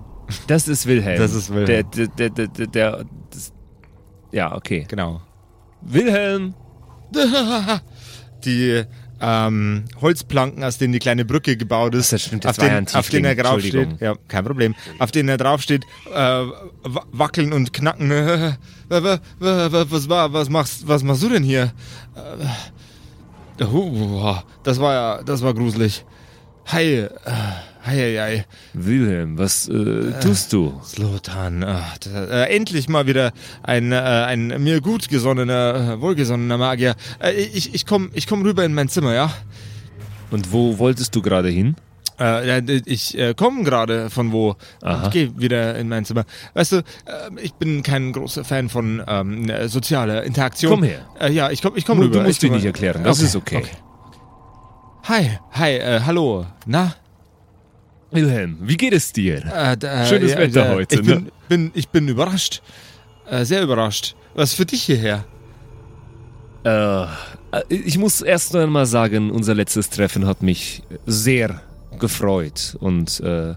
Das ist Wilhelm. Das ist Wilhelm. Der, der, der, der, der, der das, ja, okay. Genau. Wilhelm. [LAUGHS] Die ähm, Holzplanken, aus denen die kleine Brücke gebaut ist, Das stimmt, das auf, den, auf denen er draufsteht, ja, kein Problem, auf denen er draufsteht, äh, wa- wackeln und knacken. [LAUGHS] Wa- wa- wa- wa- was war, was machst, was machst du denn hier? Äh, das war ja, das war gruselig. Hi, äh, hi, hi, hi. Wilhelm, was äh, tust du? Slotan, ach, das, äh, endlich mal wieder ein, äh, ein mir gut gesonnener, äh, wohlgesonnener Magier. Äh, ich, ich komm, ich komm rüber in mein Zimmer, ja? Und wo wolltest du gerade hin? Äh, ich äh, komme gerade von wo. Aha. Ich gehe wieder in mein Zimmer. Weißt du, äh, ich bin kein großer Fan von ähm, äh, sozialer Interaktion. Komm her. Äh, ja, ich komm, ich komm Du, rüber. du musst ich dich nicht erklären, das ist okay. Hi, hi, äh, hallo. Na? Wilhelm, wie geht es dir? Äh, d- äh, Schönes Wetter äh, heute, Ich bin, ne? bin, ich bin überrascht. Äh, sehr überrascht. Was für dich hierher? Äh, ich muss erst einmal sagen, unser letztes Treffen hat mich sehr gefreut und äh,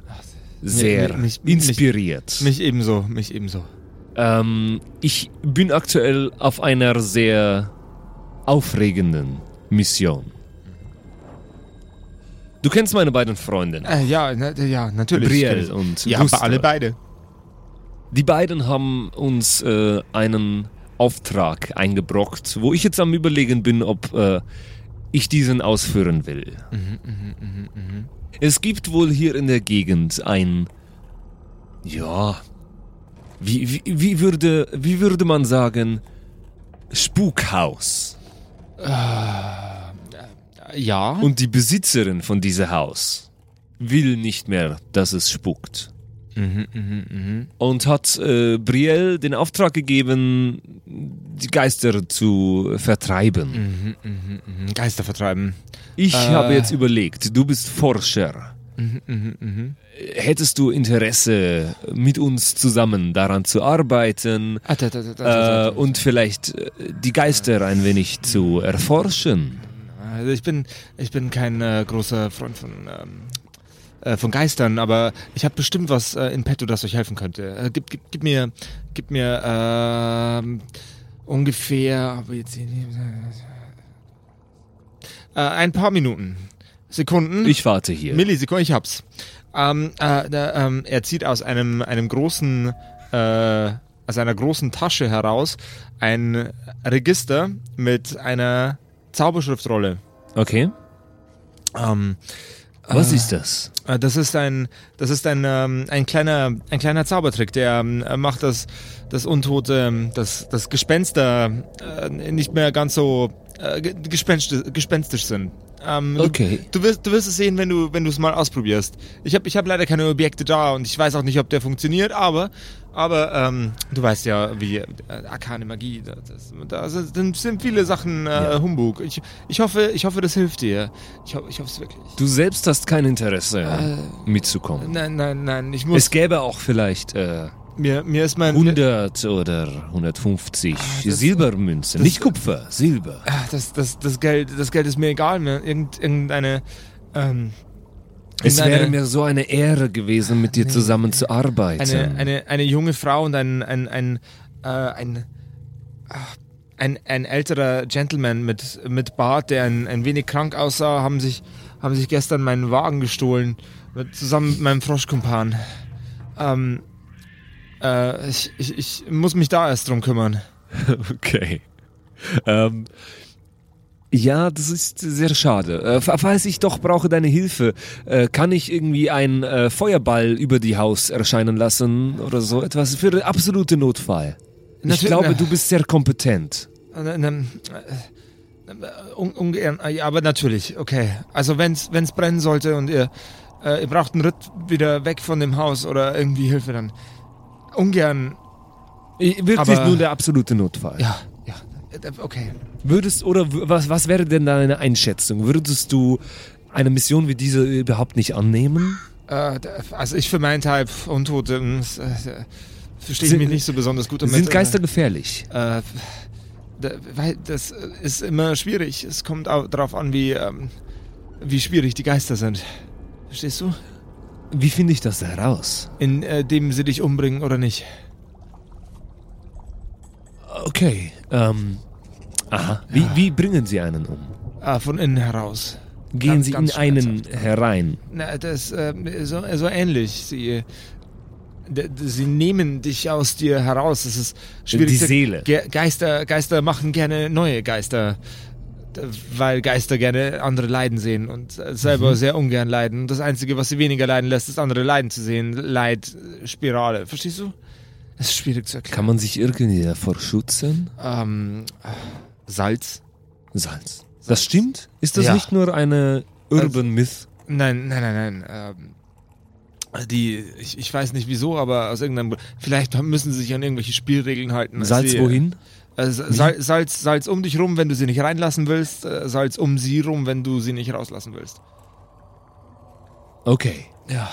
sehr mich- mich- inspiriert. Mich ebenso, mich ebenso. Ähm, ich bin aktuell auf einer sehr aufregenden Mission. Du kennst meine beiden Freundinnen, Äh, ja, na, ja, natürlich. Brielle und Ja, Gustav. aber alle beide. Die beiden haben uns äh, einen Auftrag eingebrockt, wo ich jetzt am überlegen bin, ob äh, ich diesen ausführen will. Es gibt wohl hier in der Gegend ein, ja, wie, wie, wie, würde, wie würde man sagen, Spukhaus. Ja. Und die Besitzerin von diesem Haus will nicht mehr, dass es spukt. Und hat äh, Brielle den Auftrag gegeben, die Geister zu vertreiben. Mhm, Geister vertreiben. Ich Äh. habe jetzt überlegt, du bist Forscher. Hättest du Interesse, mit uns zusammen daran zu arbeiten Ah, da, da, da, da, äh, und vielleicht äh, die Geister ein wenig zu erforschen? Also ich bin, ich bin kein äh, großer Freund von, ähm, äh, von Geistern, aber ich habe bestimmt was äh, in petto, das euch helfen könnte. Äh, gib, gib, gib mir, gib mir ähm, ungefähr, aber jetzt hier äh, ein paar Minuten, Sekunden. Ich warte hier. Millisekunden, ich hab's. Ähm, äh, da, ähm, er zieht aus einem, einem großen, aus einer großen Tasche heraus ein Register mit einer Zauberschriftrolle. Okay. Ähm, Was ist das? äh, das ist ein, das ist ein, ähm, ein kleiner, ein kleiner Zaubertrick, der ähm, äh, macht das, das Untote, ähm, das, das Gespenster äh, nicht mehr ganz so äh, ge- gespenstisch, gespenstisch sind. Ähm, du- Okay. Du wirst, du wirst es sehen, wenn du, wenn du es mal ausprobierst. Ich habe, ich hab leider keine Objekte da und ich weiß auch nicht, ob der funktioniert, aber, aber ähm, du weißt ja, wie äh, arkane Magie, da, das, da sind, sind viele Sachen äh, Humbug. Ich, ich hoffe, ich hoffe, das hilft dir. Ich, ho ich hoffe es wirklich. Du selbst hast kein Interesse, Äh, mitzukommen. Nein, nein, nein, ich muss. Es gäbe auch vielleicht äh, mir, mir ist mein. 100 oder 150 das- Silbermünzen. Nicht Kupfer, Silber. Ah, das, das, das Geld, das Geld ist mir egal. Mir irgend, irgendeine. Ähm, Es wäre mir so eine Ehre gewesen, mit dir zusammen zu arbeiten. eine, eine, eine junge Frau und ein, ein, ein, äh, ein, ach, ein, ein älterer Gentleman mit, mit Bart, der ein, ein wenig krank aussah, haben sich, haben sich gestern meinen Wagen gestohlen, mit, zusammen mit meinem Froschkumpan. Ähm, äh, ich, ich, ich muss mich da erst drum kümmern. [LAUGHS] Okay. Ähm, ja, das ist sehr schade. Äh, fa- falls ich doch brauche deine Hilfe, äh, kann ich irgendwie einen äh, Feuerball über die Haus erscheinen lassen oder so etwas für den absoluten Notfall. Ich Natürlich- glaube, na- du bist sehr kompetent. Äh, un, ungern, ja, aber natürlich, okay. Also wenn's, wenn's brennen sollte und ihr, äh, ihr braucht einen Ritt wieder weg von dem Haus oder irgendwie Hilfe, dann ungern, Wirklich Aber- nur der absolute Notfall. ja, ja, äh, okay. Würdest oder was, was wäre denn deine Einschätzung? Würdest du eine Mission wie diese überhaupt nicht annehmen? Äh, also ich für meinen Teil, Untote, äh, verstehe ich Sind- mich nicht so besonders gut damit. Sind Geister gefährlich? Äh, weil das ist immer schwierig. Es kommt auch darauf an, wie, ähm, wie schwierig die Geister sind. Verstehst du? Wie finde ich das heraus? Indem sie dich umbringen oder nicht. Okay. Ähm, aha. Wie, wie bringen Sie einen um? Ah, von innen heraus. Gehen Ganz, Sie ganz in einen herein? Na, das ähm, so, so ähnlich. Sie, sie nehmen dich aus dir heraus. Das ist schwierig. Die Seele. Ge Geister, Geister machen gerne neue Geister, weil Geister gerne andere leiden sehen und äh, selber sehr ungern leiden. Und das Einzige, was sie weniger leiden lässt, ist andere leiden zu sehen. Leidspirale. Verstehst du? Das ist schwierig zu erklären. Kann man sich irgendwie davor schützen? Ähm, Salz. Salz. Das stimmt? Ist das Ja. nicht nur eine Urban Myth? Nein, nein, nein, nein. Ähm, die, ich, ich weiß nicht wieso, aber aus irgendeinem Grund. Vielleicht müssen sie sich an irgendwelche Spielregeln halten. Salz wohin? Sal Salz, Salz um dich rum, wenn du sie nicht reinlassen willst. Äh, Salz um sie rum, wenn du sie nicht rauslassen willst. Okay. Ja.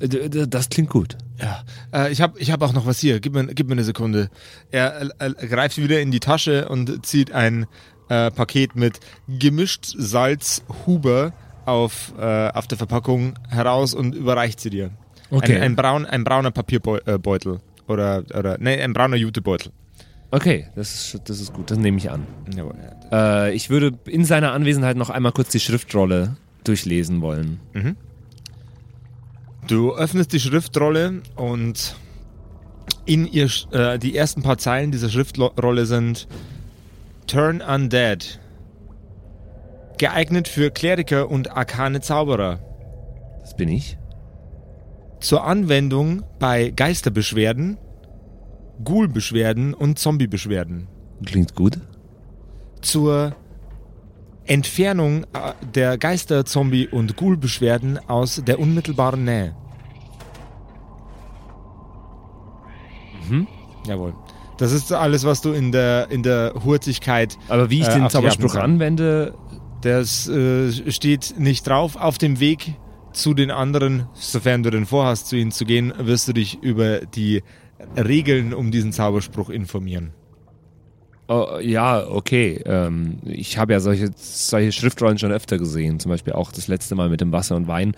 Äh, Das klingt gut. Ja, äh, ich habe ich hab auch noch was hier. Gib mir, gib mir eine Sekunde. Er äh, greift wieder in die Tasche und zieht ein äh, Paket mit gemischt Salz Huber auf, äh, auf der Verpackung heraus und überreicht sie dir. Okay. Ein, ein, braun, ein brauner Papierbeutel. Oder, oder, nee, ein brauner Jutebeutel. Okay, das ist, das ist gut, das nehme ich an. Jawohl. Äh, ich würde in seiner Anwesenheit noch einmal kurz die Schriftrolle durchlesen wollen. Du öffnest die Schriftrolle und in ihr äh, die ersten paar Zeilen dieser Schriftrolle sind Turn Undead. Geeignet für Kleriker und arkane Zauberer. Das bin ich. Zur Anwendung bei Geisterbeschwerden, Ghoulbeschwerden und Zombiebeschwerden. Klingt gut. Zur Entfernung äh, der Geister, Zombie und Ghoulbeschwerden aus der unmittelbaren Nähe. Mhm. Jawohl. Das ist alles, was du in der, in der Hurzigkeit. Aber wie ich Äh, den Zauberspruch anwende, Das äh, steht nicht drauf. Auf dem Weg zu den anderen, sofern du denn vorhast, zu ihnen zu gehen, wirst du dich über die Regeln um diesen Zauberspruch informieren. Oh, ja, okay. Ähm, ich habe ja solche, solche Schriftrollen schon öfter gesehen. Zum Beispiel auch das letzte Mal mit dem Wasser und Wein.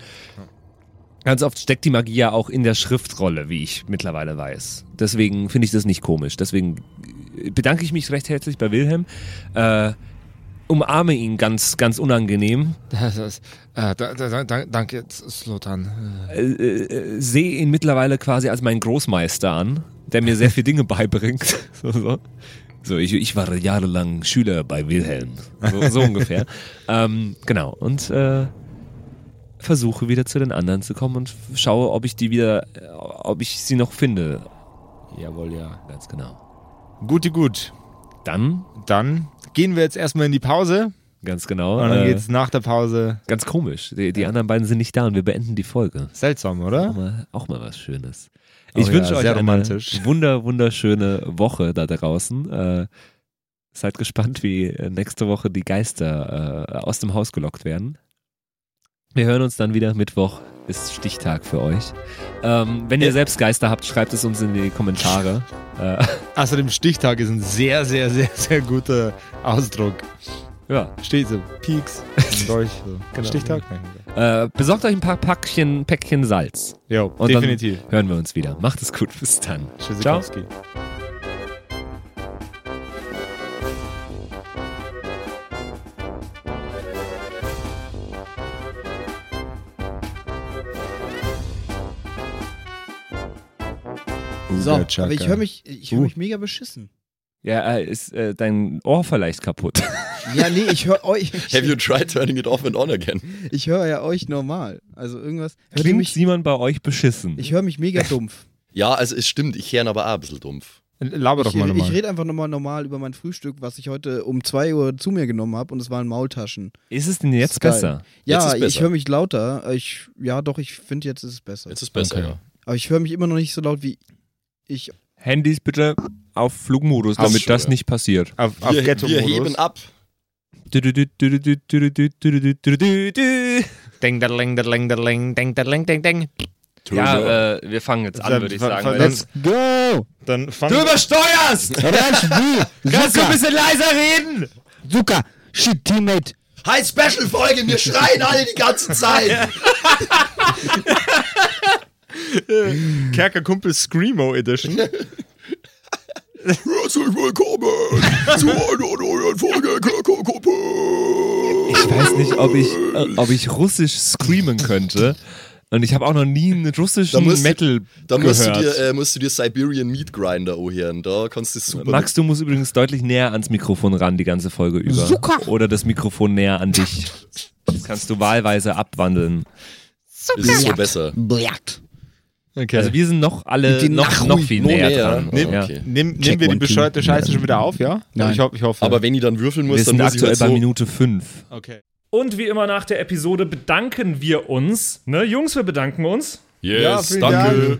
Ganz oft steckt die Magie ja auch in der Schriftrolle, wie ich mittlerweile weiß. Deswegen finde ich das nicht komisch. Deswegen bedanke ich mich recht herzlich bei Wilhelm. Äh, umarme ihn ganz, ganz unangenehm. Das ist, äh, da, da, da, danke, Slotan. Äh, äh, sehe ihn mittlerweile quasi als meinen Großmeister an, der mir sehr [LAUGHS] viele Dinge beibringt. [LAUGHS] So, so. so ich, ich war jahrelang Schüler bei Wilhelm. So, so ungefähr. [LAUGHS] ähm, genau. Und äh, versuche wieder zu den anderen zu kommen und schaue, ob ich die wieder, äh, ob ich sie noch finde. Jawohl, ja. Ganz genau. Guti gut. Dann, Dann gehen wir jetzt erstmal in die Pause ganz genau. und dann äh, geht's nach der Pause. ganz komisch. Die, die anderen beiden sind nicht da und wir beenden die Folge. Seltsam, Auch oder? mal, auch mal was Schönes. Oh Ich ja, wünsche euch sehr eine romantisch. wunder, wunderschöne Woche da draußen. Äh, seid gespannt, wie nächste Woche die Geister äh, aus dem Haus gelockt werden. Wir hören uns dann wieder Mittwoch. Ist Stichtag für euch. Ähm, wenn ihr selbst Geister habt, schreibt es uns in die Kommentare. Äh, [LAUGHS] Außerdem Stichtag ist ein sehr, sehr, sehr, sehr guter Ausdruck. ja. Steht so, Peaks [LAUGHS] Dolch. So. Genau. Stichtag? äh, besorgt euch ein paar Packchen, Päckchen Salz. Jo, Und definitiv. hören wir uns wieder. Macht es gut. Bis dann. Tschüssikowski. So, aber ich höre mich, ich hör Uh. mich mega beschissen. Ja, äh, ist äh, dein Ohr vielleicht kaputt? [LAUGHS] Ja, nee, ich höre [LAUGHS] euch. Have you tried turning it off and on again? Ich höre ja euch normal. Also irgendwas. Klingt mich, Simon bei euch beschissen? ich höre mich mega dumpf. [LAUGHS] Ja, also es stimmt, ich höre aber auch ein bisschen dumpf. Laber doch Ich, mal ich nochmal. rede einfach nochmal normal über mein Frühstück, was ich heute um 2 Uhr zu mir genommen habe und es waren Maultaschen. Ist es denn jetzt besser? Ja, Jetzt ist ich besser. höre mich lauter. Ich, ja, doch, ich finde jetzt ist es besser. Jetzt ist besser, Okay. ja. Aber ich höre mich immer noch nicht so laut wie ich. Handys bitte auf Flugmodus, damit das nicht passiert. Auf, auf Wir, wir heben ab. Deng, dadling, dadling, dadling, deng, dadling, deng, deng. Ja, äh, wir fangen jetzt an, würde ich sagen. let's- Go! Dann fang Du übersteuerst! Kannst du ein bisschen leiser reden? Zucker! Shit, Teammate! Hi, Special-Folge, wir schreien alle die ganze Zeit. [LAUGHS] Kerker Kumpel Screamo Edition. [LAUGHS] Herzlich willkommen zu einer neuen Folge Kerkerkumpel. Ich weiß nicht, ob ich, ob ich russisch screamen könnte. Und ich habe auch noch nie einen russischen Da musst Metal Da musst du, gehört. dir, äh, musst du dir Siberian Meat Grinder anhören. Da kannst du es super. Max, du musst übrigens deutlich näher ans Mikrofon ran, die ganze Folge über. Zucker. Oder das Mikrofon näher an dich. Das kannst du wahlweise abwandeln. mit- ist so besser. Blatt! Okay. Also wir sind noch alle Die noch, noch viel näher näher. dran. Ja. okay. Nimm, nehmen wir die bescheuerte Scheiße schon wieder auf, ja? Nein. Ich hoffe, ich hoffe. Aber wenn ich dann würfeln muss, Wir dann sind muss ich aktuell halt bei so, Minute 5. okay. Und wie immer nach der Episode bedanken wir uns. Ne, Jungs, wir bedanken uns. Yes, Ja, vielen danke. Dank.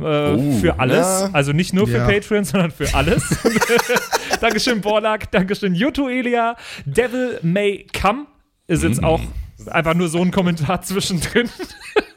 äh, für alles. ja. Also nicht nur für Ja. Patreon, sondern für alles. [LAUGHS] [LAUGHS] Dankeschön, Borlak. Dankeschön, Yuto Elia. Devil May Come ist jetzt auch einfach nur so ein Kommentar [LAUGHS] zwischendrin.